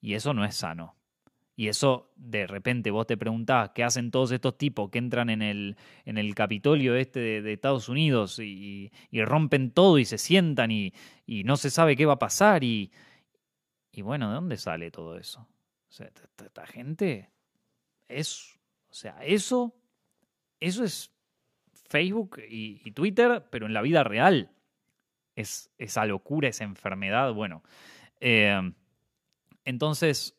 Y eso no es sano. Y eso, de repente, vos te preguntás qué hacen todos estos tipos que entran en el, en el Capitolio este de, Estados Unidos y, rompen todo y se sientan y, no se sabe qué va a pasar. Y, y bueno, ¿de dónde sale todo eso? O sea, esta, gente es. O sea, eso. Eso es Facebook y, Twitter, pero en la vida real. Es esa locura, esa enfermedad. Bueno, eh, entonces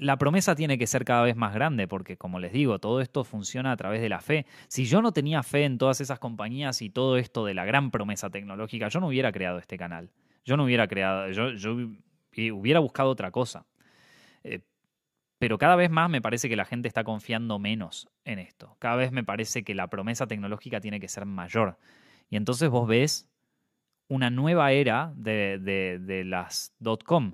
la promesa tiene que ser cada vez más grande porque, como les digo, todo esto funciona a través de la fe. Si yo no tenía fe en todas esas compañías y todo esto de la gran promesa tecnológica, yo no hubiera creado este canal. Yo no hubiera creado, yo, hubiera buscado otra cosa. Pero cada vez más me parece que la gente está confiando menos en esto. Cada vez me parece que la promesa tecnológica tiene que ser mayor. Y entonces vos ves una nueva era de, de, las .com.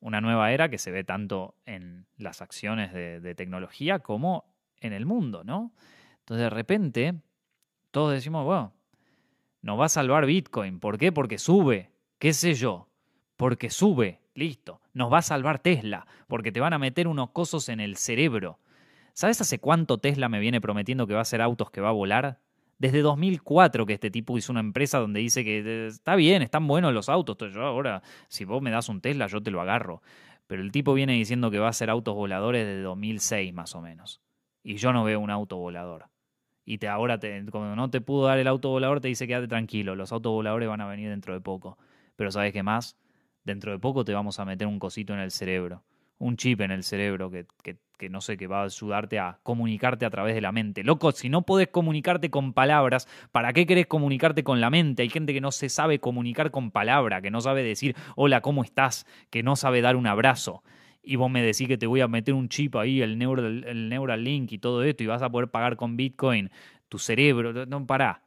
Una nueva era que se ve tanto en las acciones de, tecnología como en el mundo, ¿no? Entonces de repente todos decimos, bueno, nos va a salvar Bitcoin. ¿Por qué? Porque sube. ¿Qué sé yo? Porque sube. Listo. Nos va a salvar Tesla, porque te van a meter unos cosos en el cerebro. ¿Sabes hace cuánto Tesla me viene prometiendo que va a hacer autos que va a volar? Desde 2004 que este tipo hizo una empresa donde dice que está bien, están buenos los autos. Yo ahora, si vos me das un Tesla, yo te lo agarro. Pero el tipo viene diciendo que va a hacer autos voladores desde 2006 más o menos. Y yo no veo un auto volador. Y te, ahora, te, cuando no te pudo dar el auto volador, te dice quédate tranquilo, los autos voladores van a venir dentro de poco. Pero ¿sabes qué más? dentro de poco te vamos a meter un cosito en el cerebro, un chip en el cerebro que, que, no sé, que va a ayudarte a comunicarte a través de la mente. Loco, si no podés comunicarte con palabras, ¿para qué querés comunicarte con la mente? Hay gente que no se sabe comunicar con palabra, que no sabe decir hola, ¿cómo estás? Que no sabe dar un abrazo. Y vos me decís que te voy a meter un chip ahí, el Neural, el Neuralink y todo esto, y vas a poder pagar con Bitcoin tu cerebro. No, pará.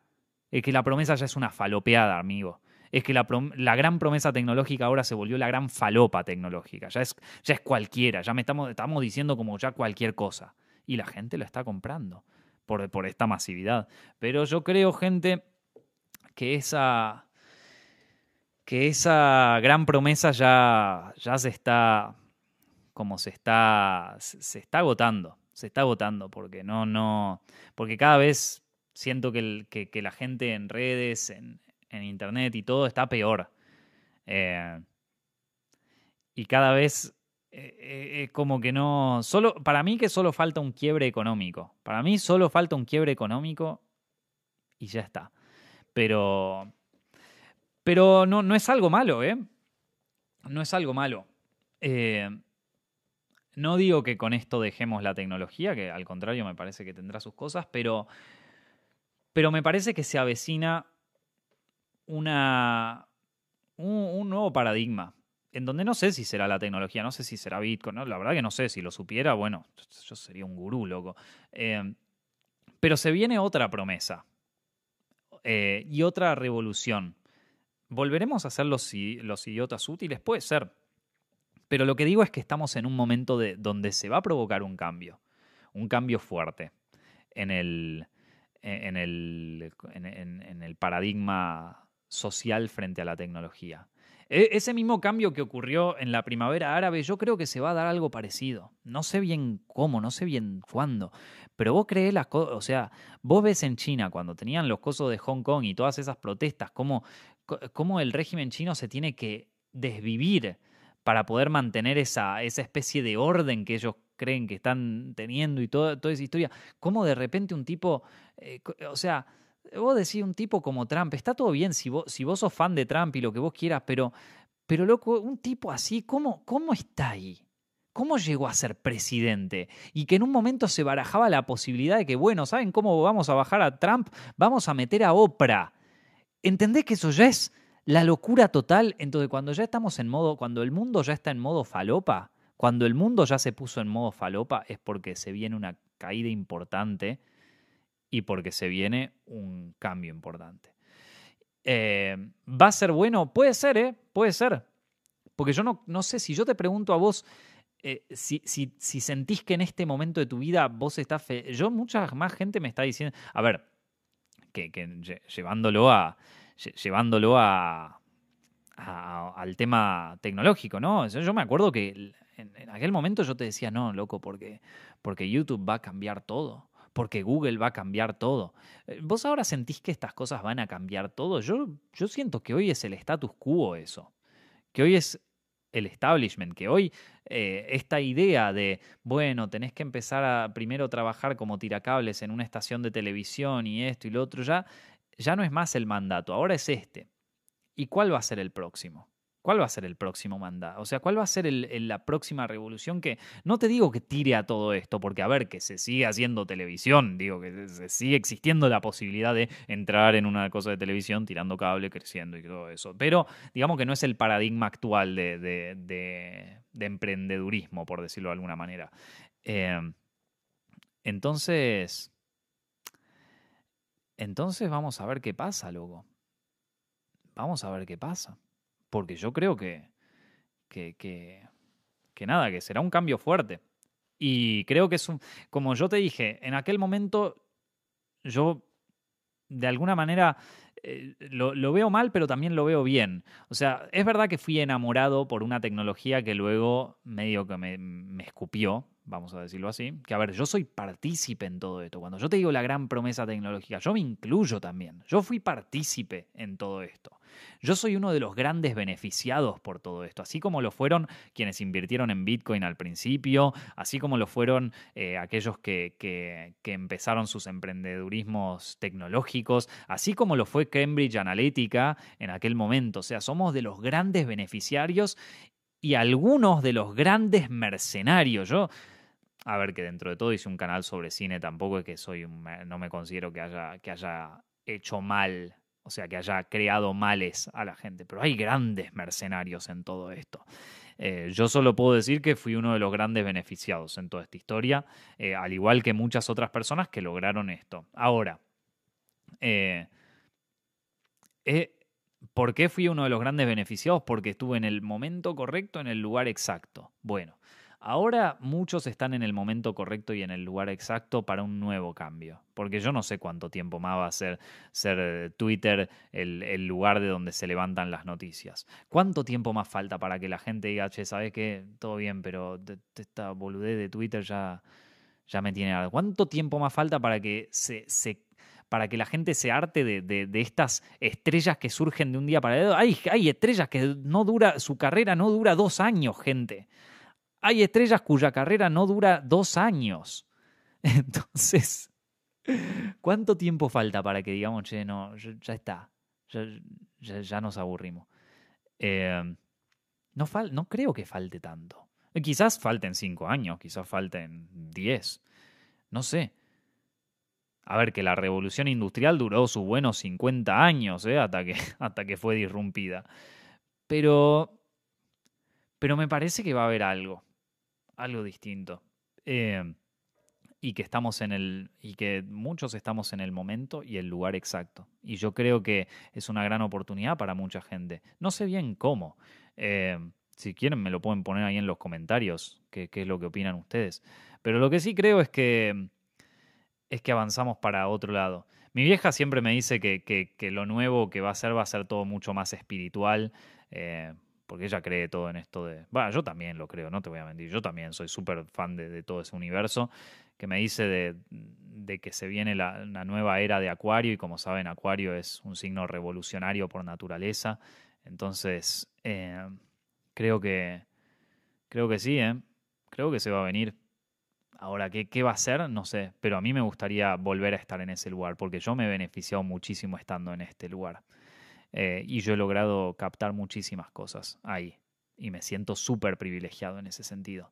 Es que la promesa ya es una falopeada, amigo es que la, gran promesa tecnológica ahora se volvió la gran falopa tecnológica. Ya es, ya es cualquiera, ya me estamos, estamos diciendo como ya cualquier cosa. Y la gente lo está comprando por, por esta masividad. Pero yo creo, gente, que esa, que esa gran promesa ya, ya se está, como se está, se está agotando, se está agotando, porque no, no, porque cada vez siento que, que la gente en redes, en, en internet y todo está peor. Eh, y cada vez eh, eh, como que no. Solo, para mí que solo falta un quiebre económico. Para mí solo falta un quiebre económico y ya está. Pero. Pero no, no es algo malo, ¿eh? No es algo malo. No digo que con esto dejemos la tecnología, que al contrario me parece que tendrá sus cosas, pero, pero me parece que se avecina una, un, nuevo paradigma, en donde no sé si será la tecnología, no sé si será Bitcoin, ¿no? la verdad que no sé, si lo supiera, bueno, yo sería un gurú, loco. Eh, pero se viene otra promesa eh, y otra revolución. ¿Volveremos a ser los, los idiotas útiles? Puede ser. Pero lo que digo es que estamos en un momento de, donde se va a provocar un cambio, un cambio fuerte en el, en el, en el paradigma social frente a la tecnología. E, ese mismo cambio que ocurrió en la primavera árabe, yo creo que se va a dar algo parecido. No sé bien cómo, no sé bien cuándo, pero vos crees las cosas, o sea, vos ves en China cuando tenían los cosos de Hong Kong y todas esas protestas, cómo, cómo el régimen chino se tiene que desvivir para poder mantener esa, esa especie de orden que ellos creen que están teniendo y toda, esa historia. Cómo de repente un tipo, eh, o sea, vos decís un tipo como Trump, está todo bien si vos, si vos sos fan de Trump y lo que vos quieras, pero, pero loco, un tipo así, ¿cómo, ¿cómo está ahí? ¿Cómo llegó a ser presidente? Y que en un momento se barajaba la posibilidad de que, bueno, ¿saben cómo vamos a bajar a Trump? Vamos a meter a Oprah. ¿Entendés que eso ya es la locura total? Entonces, cuando ya estamos en modo, cuando el mundo ya está en modo falopa, cuando el mundo ya se puso en modo falopa, es porque se viene una caída importante y porque se viene un cambio importante. Eh, ¿Va a ser bueno? Puede ser, ¿eh? Puede ser. Porque yo no, no sé, si yo te pregunto a vos, eh, si, si, si, sentís que en este momento de tu vida vos estás... Yo, mucha más gente me está diciendo, a ver, que, llevándolo a... Llevándolo a, al tema tecnológico, ¿no? Yo me acuerdo que en, en, aquel momento yo te decía, no, loco, porque, porque YouTube va a cambiar todo porque Google va a cambiar todo. Eh, ¿Vos ahora sentís que estas cosas van a cambiar todo? Yo, yo siento que hoy es el status quo eso, que hoy es el establishment, que hoy eh, esta idea de, bueno, tenés que empezar a primero trabajar como tiracables en una estación de televisión y esto y lo otro, ya, ya no es más el mandato, ahora es este. ¿Y cuál va a ser el próximo? ¿Cuál va a ser el próximo mandato? O sea, ¿cuál va a ser la próxima revolución que no te digo que tire a todo esto, porque a ver, que se sigue haciendo televisión, digo que se sigue existiendo la posibilidad de entrar en una cosa de televisión tirando cable, creciendo y todo eso. Pero digamos que no es el paradigma actual de, de, emprendedurismo, por decirlo de alguna manera. Em, entonces, entonces vamos a ver qué pasa, luego. Vamos a ver qué pasa porque yo creo que, que, que, nada, que será un cambio fuerte. Y creo que es un, como yo te dije, en aquel momento yo de alguna manera eh, lo, lo, veo mal, pero también lo veo bien. O sea, es verdad que fui enamorado por una tecnología que luego medio que me, me escupió, vamos a decirlo así, que a ver, yo soy partícipe en todo esto. Cuando yo te digo la gran promesa tecnológica, yo me incluyo también. Yo fui partícipe en todo esto. Yo soy uno de los grandes beneficiados por todo esto, así como lo fueron quienes invirtieron en Bitcoin al principio, así como lo fueron eh, aquellos que, que, que empezaron sus emprendedurismos tecnológicos, así como lo fue Cambridge Analytica en aquel momento. O sea, somos de los grandes beneficiarios y algunos de los grandes mercenarios. Yo a ver, que dentro de todo hice un canal sobre cine, tampoco es que soy un, no me considero que haya, que haya hecho mal, o sea, que haya creado males a la gente, pero hay grandes mercenarios en todo esto. Eh, yo solo puedo decir que fui uno de los grandes beneficiados en toda esta historia, eh, al igual que muchas otras personas que lograron esto. Ahora, eh, ¿por qué fui uno de los grandes beneficiados? Porque estuve en el momento correcto, en el lugar exacto. Bueno, Ahora muchos están en el momento correcto y en el lugar exacto para un nuevo cambio, porque yo no sé cuánto tiempo más va a ser, eh, Twitter el, lugar de donde se levantan las noticias. ¿Cuánto tiempo más falta para que la gente diga, che, ¿sabes qué? Todo bien, pero esta boludez de Twitter ya, ya me tiene algo. ¿Cuánto tiempo más falta para que se, para que la gente se arte de, estas estrellas que surgen de un día para el otro. Hay, hay estrellas que no dura, su carrera no dura dos años, gente. Hay estrellas cuya carrera no dura dos años. Entonces, ¿cuánto tiempo falta para que digamos, che, no, ya está, ya, nos aburrimos? Eh, no, creo que falte tanto. Quizás falten cinco años, quizás falten diez. No sé. A ver, que la revolución industrial duró sus buenos 50 años, ¿eh? hasta, que, hasta que fue disrumpida. Pero. Pero me parece que va a haber algo. Algo distinto. Eh, y que estamos en el. y que muchos estamos en el momento y el lugar exacto. Y yo creo que es una gran oportunidad para mucha gente. No sé bien cómo. Eh, si quieren, me lo pueden poner ahí en los comentarios, qué, es lo que opinan ustedes. Pero lo que sí creo es que. es que avanzamos para otro lado. Mi vieja siempre me dice que, que, lo nuevo que va a ser va a ser todo mucho más espiritual. Eh, porque ella cree todo en esto de... Bueno, yo también lo creo, no te voy a mentir, yo también soy súper fan de, todo ese universo, que me dice de, que se viene la, nueva era de Acuario y como saben, Acuario es un signo revolucionario por naturaleza, entonces eh, creo que... Creo que sí, ¿eh? Creo que se va a venir. Ahora, ¿qué, ¿qué va a ser? No sé, pero a mí me gustaría volver a estar en ese lugar, porque yo me he beneficiado muchísimo estando en este lugar. Eh, y yo he logrado captar muchísimas cosas ahí. Y me siento súper privilegiado en ese sentido.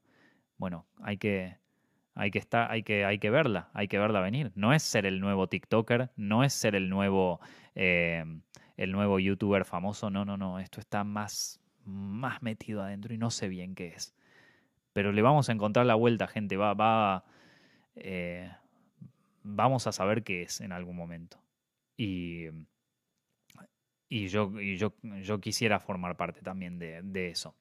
Bueno, hay que, hay que estar, hay que, hay que verla, hay que verla venir. No es ser el nuevo TikToker, no es ser el nuevo, eh, el nuevo youtuber famoso, no, no, no. Esto está más, más metido adentro y no sé bien qué es. Pero le vamos a encontrar la vuelta, gente. Va, va, eh, vamos a saber qué es en algún momento. Y y yo, y yo, yo quisiera formar parte también de, eso.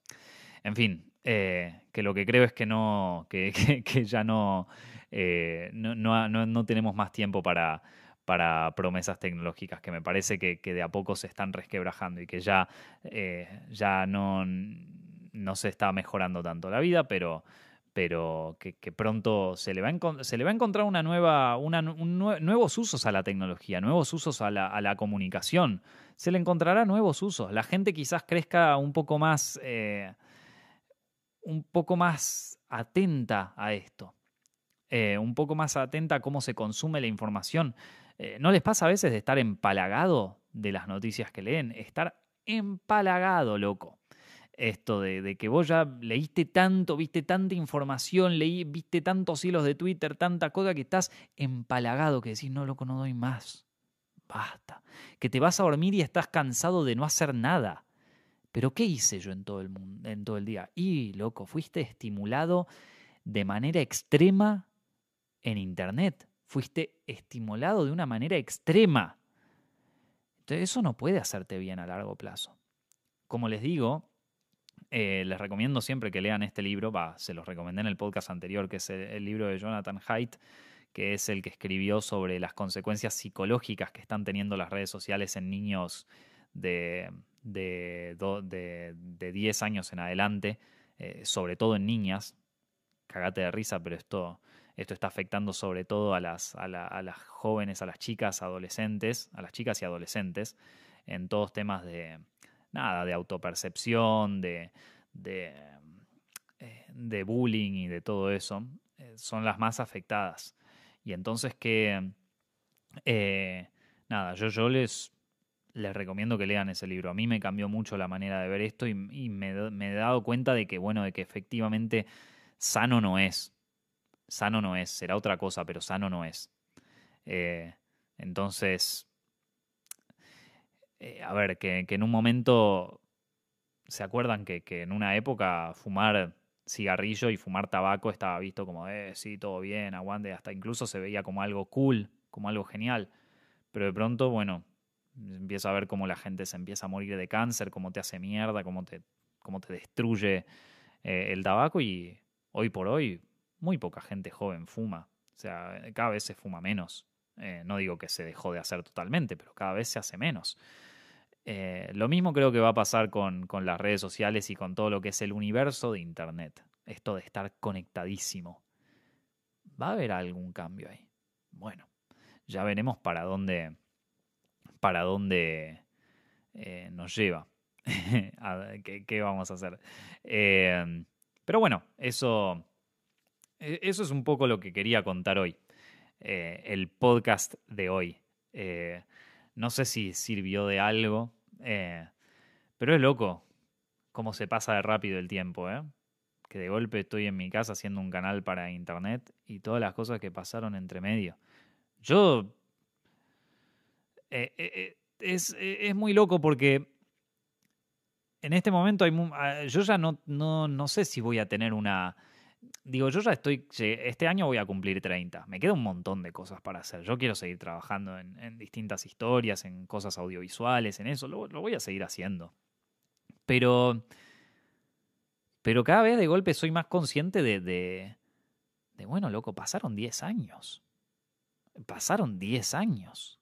En fin, eh, que lo que creo es que no, que, que, ya no, eh, no, no, no, tenemos más tiempo para, para promesas tecnológicas, que me parece que, que, de a poco se están resquebrajando y que ya, eh, ya no, no se está mejorando tanto la vida, pero, pero que, pronto se le, va a se le va a encontrar una nueva, nuevos usos a la tecnología, nuevos usos a la, a la, comunicación. Se le encontrará nuevos usos. La gente quizás crezca un poco más, eh, un poco más atenta a esto, eh, un poco más atenta a cómo se consume la información. Eh, ¿No les pasa a veces de estar empalagado de las noticias que leen? Estar empalagado, loco esto de, que vos ya leíste tanto, viste tanta información, leí, viste tantos hilos de Twitter, tanta cosa que estás empalagado, que decís, no, loco, no doy más. Basta. Que te vas a dormir y estás cansado de no hacer nada. Pero ¿qué hice yo en todo el, mundo, en todo el día? Y, loco, fuiste estimulado de manera extrema en Internet. Fuiste estimulado de una manera extrema. Entonces eso no puede hacerte bien a largo plazo. Como les digo, eh, les recomiendo siempre que lean este libro, se los recomendé en el podcast anterior, que es el, libro de Jonathan Haidt, que es el que escribió sobre las consecuencias psicológicas que están teniendo las redes sociales en niños de, de, de, 10 años en adelante, eh, sobre todo en niñas. Cagate de risa, pero esto, esto está afectando sobre todo a las, a las jóvenes, a las chicas, adolescentes, a las chicas y adolescentes, en todos temas de, nada, de autopercepción, de, de, eh, de bullying y de todo eso, eh, son las más afectadas. Y entonces que, eh, nada, yo, yo les, les recomiendo que lean ese libro. A mí me cambió mucho la manera de ver esto y, me, he dado cuenta de que, bueno, de que efectivamente sano no es. Sano no es, será otra cosa, pero sano no es. entonces, eh, a ver, que, en un momento, ¿se acuerdan que, en una época fumar cigarrillo y fumar tabaco estaba visto como, eh, sí, todo bien, aguante, hasta incluso se veía como algo cool, como algo genial. Pero de pronto, bueno, empiezo a ver cómo la gente se empieza a morir de cáncer, cómo te hace mierda, cómo te, cómo te destruye eh, el tabaco y hoy por hoy muy poca gente joven fuma. O sea, cada vez se fuma menos. Eh, no digo que se dejó de hacer totalmente, pero cada vez se hace menos. Eh, lo mismo creo que va a pasar con, las redes sociales y con todo lo que es el universo de Internet. Esto de estar conectadísimo. ¿Va a haber algún cambio ahí? Bueno, ya veremos para dónde, para dónde eh, nos lleva. ¿Qué, vamos a hacer? Eh, pero bueno, eso, e, eso es un poco lo que quería contar hoy. el podcast de hoy. no sé si sirvió de algo. Eh, pero es loco cómo se pasa de rápido el tiempo, ¿eh? que de golpe estoy en mi casa haciendo un canal para internet y todas las cosas que pasaron entre medio. Yo... Eh, eh, es, es, muy loco porque en este momento hay, ah, yo ya no, no, no sé si voy a tener una digo, yo ya estoy, este año voy a cumplir 30, me queda un montón de cosas para hacer, yo quiero seguir trabajando en, distintas historias, en cosas audiovisuales, en eso, lo, voy a seguir haciendo. Pero, pero cada vez de golpe soy más consciente de, de, de bueno, loco, pasaron 10 años. Pasaron 10 años.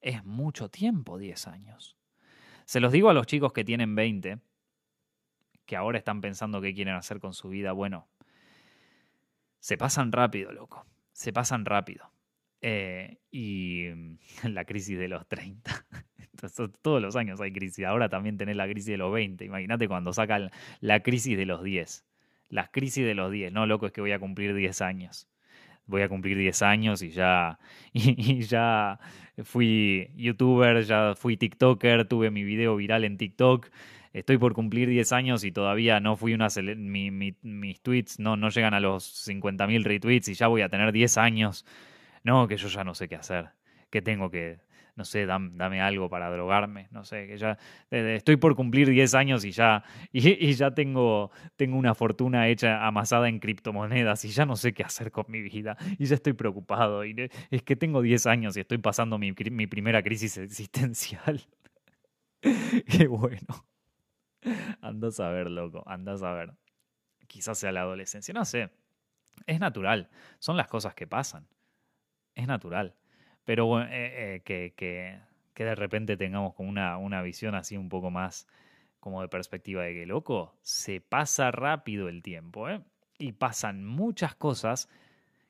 Es mucho tiempo 10 años. Se los digo a los chicos que tienen 20 que ahora están pensando qué quieren hacer con su vida, bueno, se pasan rápido, loco, se pasan rápido. Eh, y la crisis de los 30. todos los años hay crisis. Ahora también tenés la crisis de los 20. Imagínate cuando sacan la crisis de los 10. Las crisis de los 10. No, loco, es que voy a cumplir 10 años. Voy a cumplir 10 años y ya, y ya fui youtuber, ya fui TikToker, tuve mi video viral en TikTok estoy por cumplir 10 años y todavía no fui una... mis tweets no, no llegan a los 50.000 retweets y ya voy a tener 10 años. No, que yo ya no sé qué hacer. Que tengo que, no sé, dame, algo para drogarme, no sé, que ya estoy por cumplir 10 años y ya, y, ya tengo, tengo una fortuna hecha, amasada en criptomonedas y ya no sé qué hacer con mi vida y ya estoy preocupado y es que tengo 10 años y estoy pasando mi, mi primera crisis existencial. qué bueno. Andas a ver, loco, andas a ver. Quizás sea la adolescencia, no sé. Es natural, son las cosas que pasan. Es natural. Pero bueno, eh, eh, que, que, que, de repente tengamos como una, una visión así un poco más como de perspectiva de que, loco, se pasa rápido el tiempo, ¿eh? Y pasan muchas cosas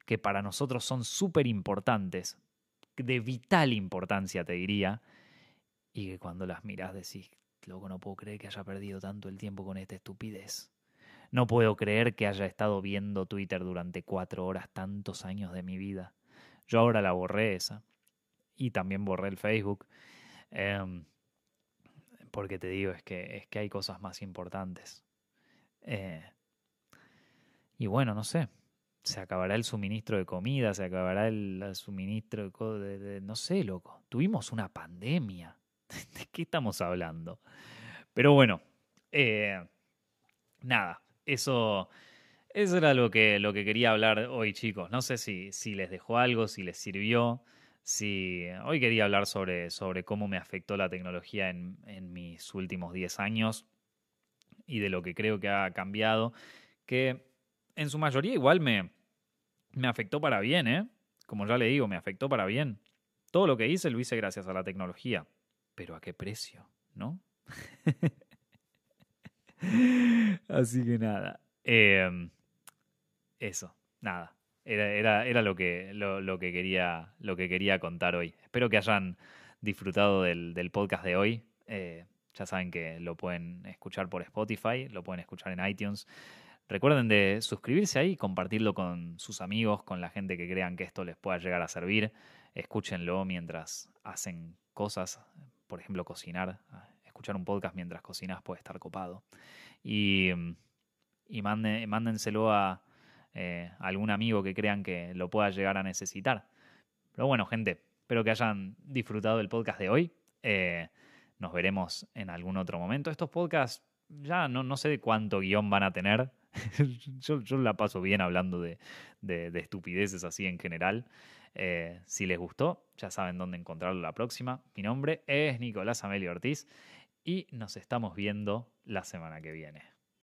que para nosotros son súper importantes, de vital importancia, te diría, y que cuando las miras decís, Loco, no puedo creer que haya perdido tanto el tiempo con esta estupidez. No puedo creer que haya estado viendo Twitter durante cuatro horas tantos años de mi vida. Yo ahora la borré esa. Y también borré el Facebook. Em, porque te digo, es que, es que hay cosas más importantes. Eh, y bueno, no sé. Se acabará el suministro de comida, se acabará el, suministro de, No sé, loco. Tuvimos una pandemia. ¿De qué estamos hablando? Pero bueno, eh, nada, eso, eso era lo que, lo que quería hablar hoy, chicos. No sé si, si les dejó algo, si les sirvió. Si, hoy quería hablar sobre, sobre cómo me afectó la tecnología en, en mis últimos 10 años y de lo que creo que ha cambiado, que en su mayoría igual me, me afectó para bien, ¿eh? Como ya le digo, me afectó para bien. Todo lo que hice lo hice gracias a la tecnología pero ¿a qué precio? ¿No? Así que nada. Em, eso, nada. Era, era, lo, que, lo, que quería, lo que quería contar hoy. Espero que hayan disfrutado del, podcast de hoy. Eh, ya saben que lo pueden escuchar por Spotify, lo pueden escuchar en iTunes. Recuerden de suscribirse ahí, compartirlo con sus amigos, con la gente que crean que esto les pueda llegar a servir. Escúchenlo mientras hacen cosas por ejemplo, cocinar. Ah, escuchar un podcast mientras cocinas puede estar copado. Y, y mándenselo a eh, algún amigo que crean que lo pueda llegar a necesitar. Pero bueno, gente, espero que hayan disfrutado del podcast de hoy. Eh, nos veremos en algún otro momento. Estos podcasts ya no, no sé de cuánto guion van a tener. yo, yo, la paso bien hablando de, de estupideces así en general. Eh, si les gustó, ya saben dónde encontrarlo la próxima. Mi nombre es Nicolás Amelio Ortiz y nos estamos viendo la semana que viene.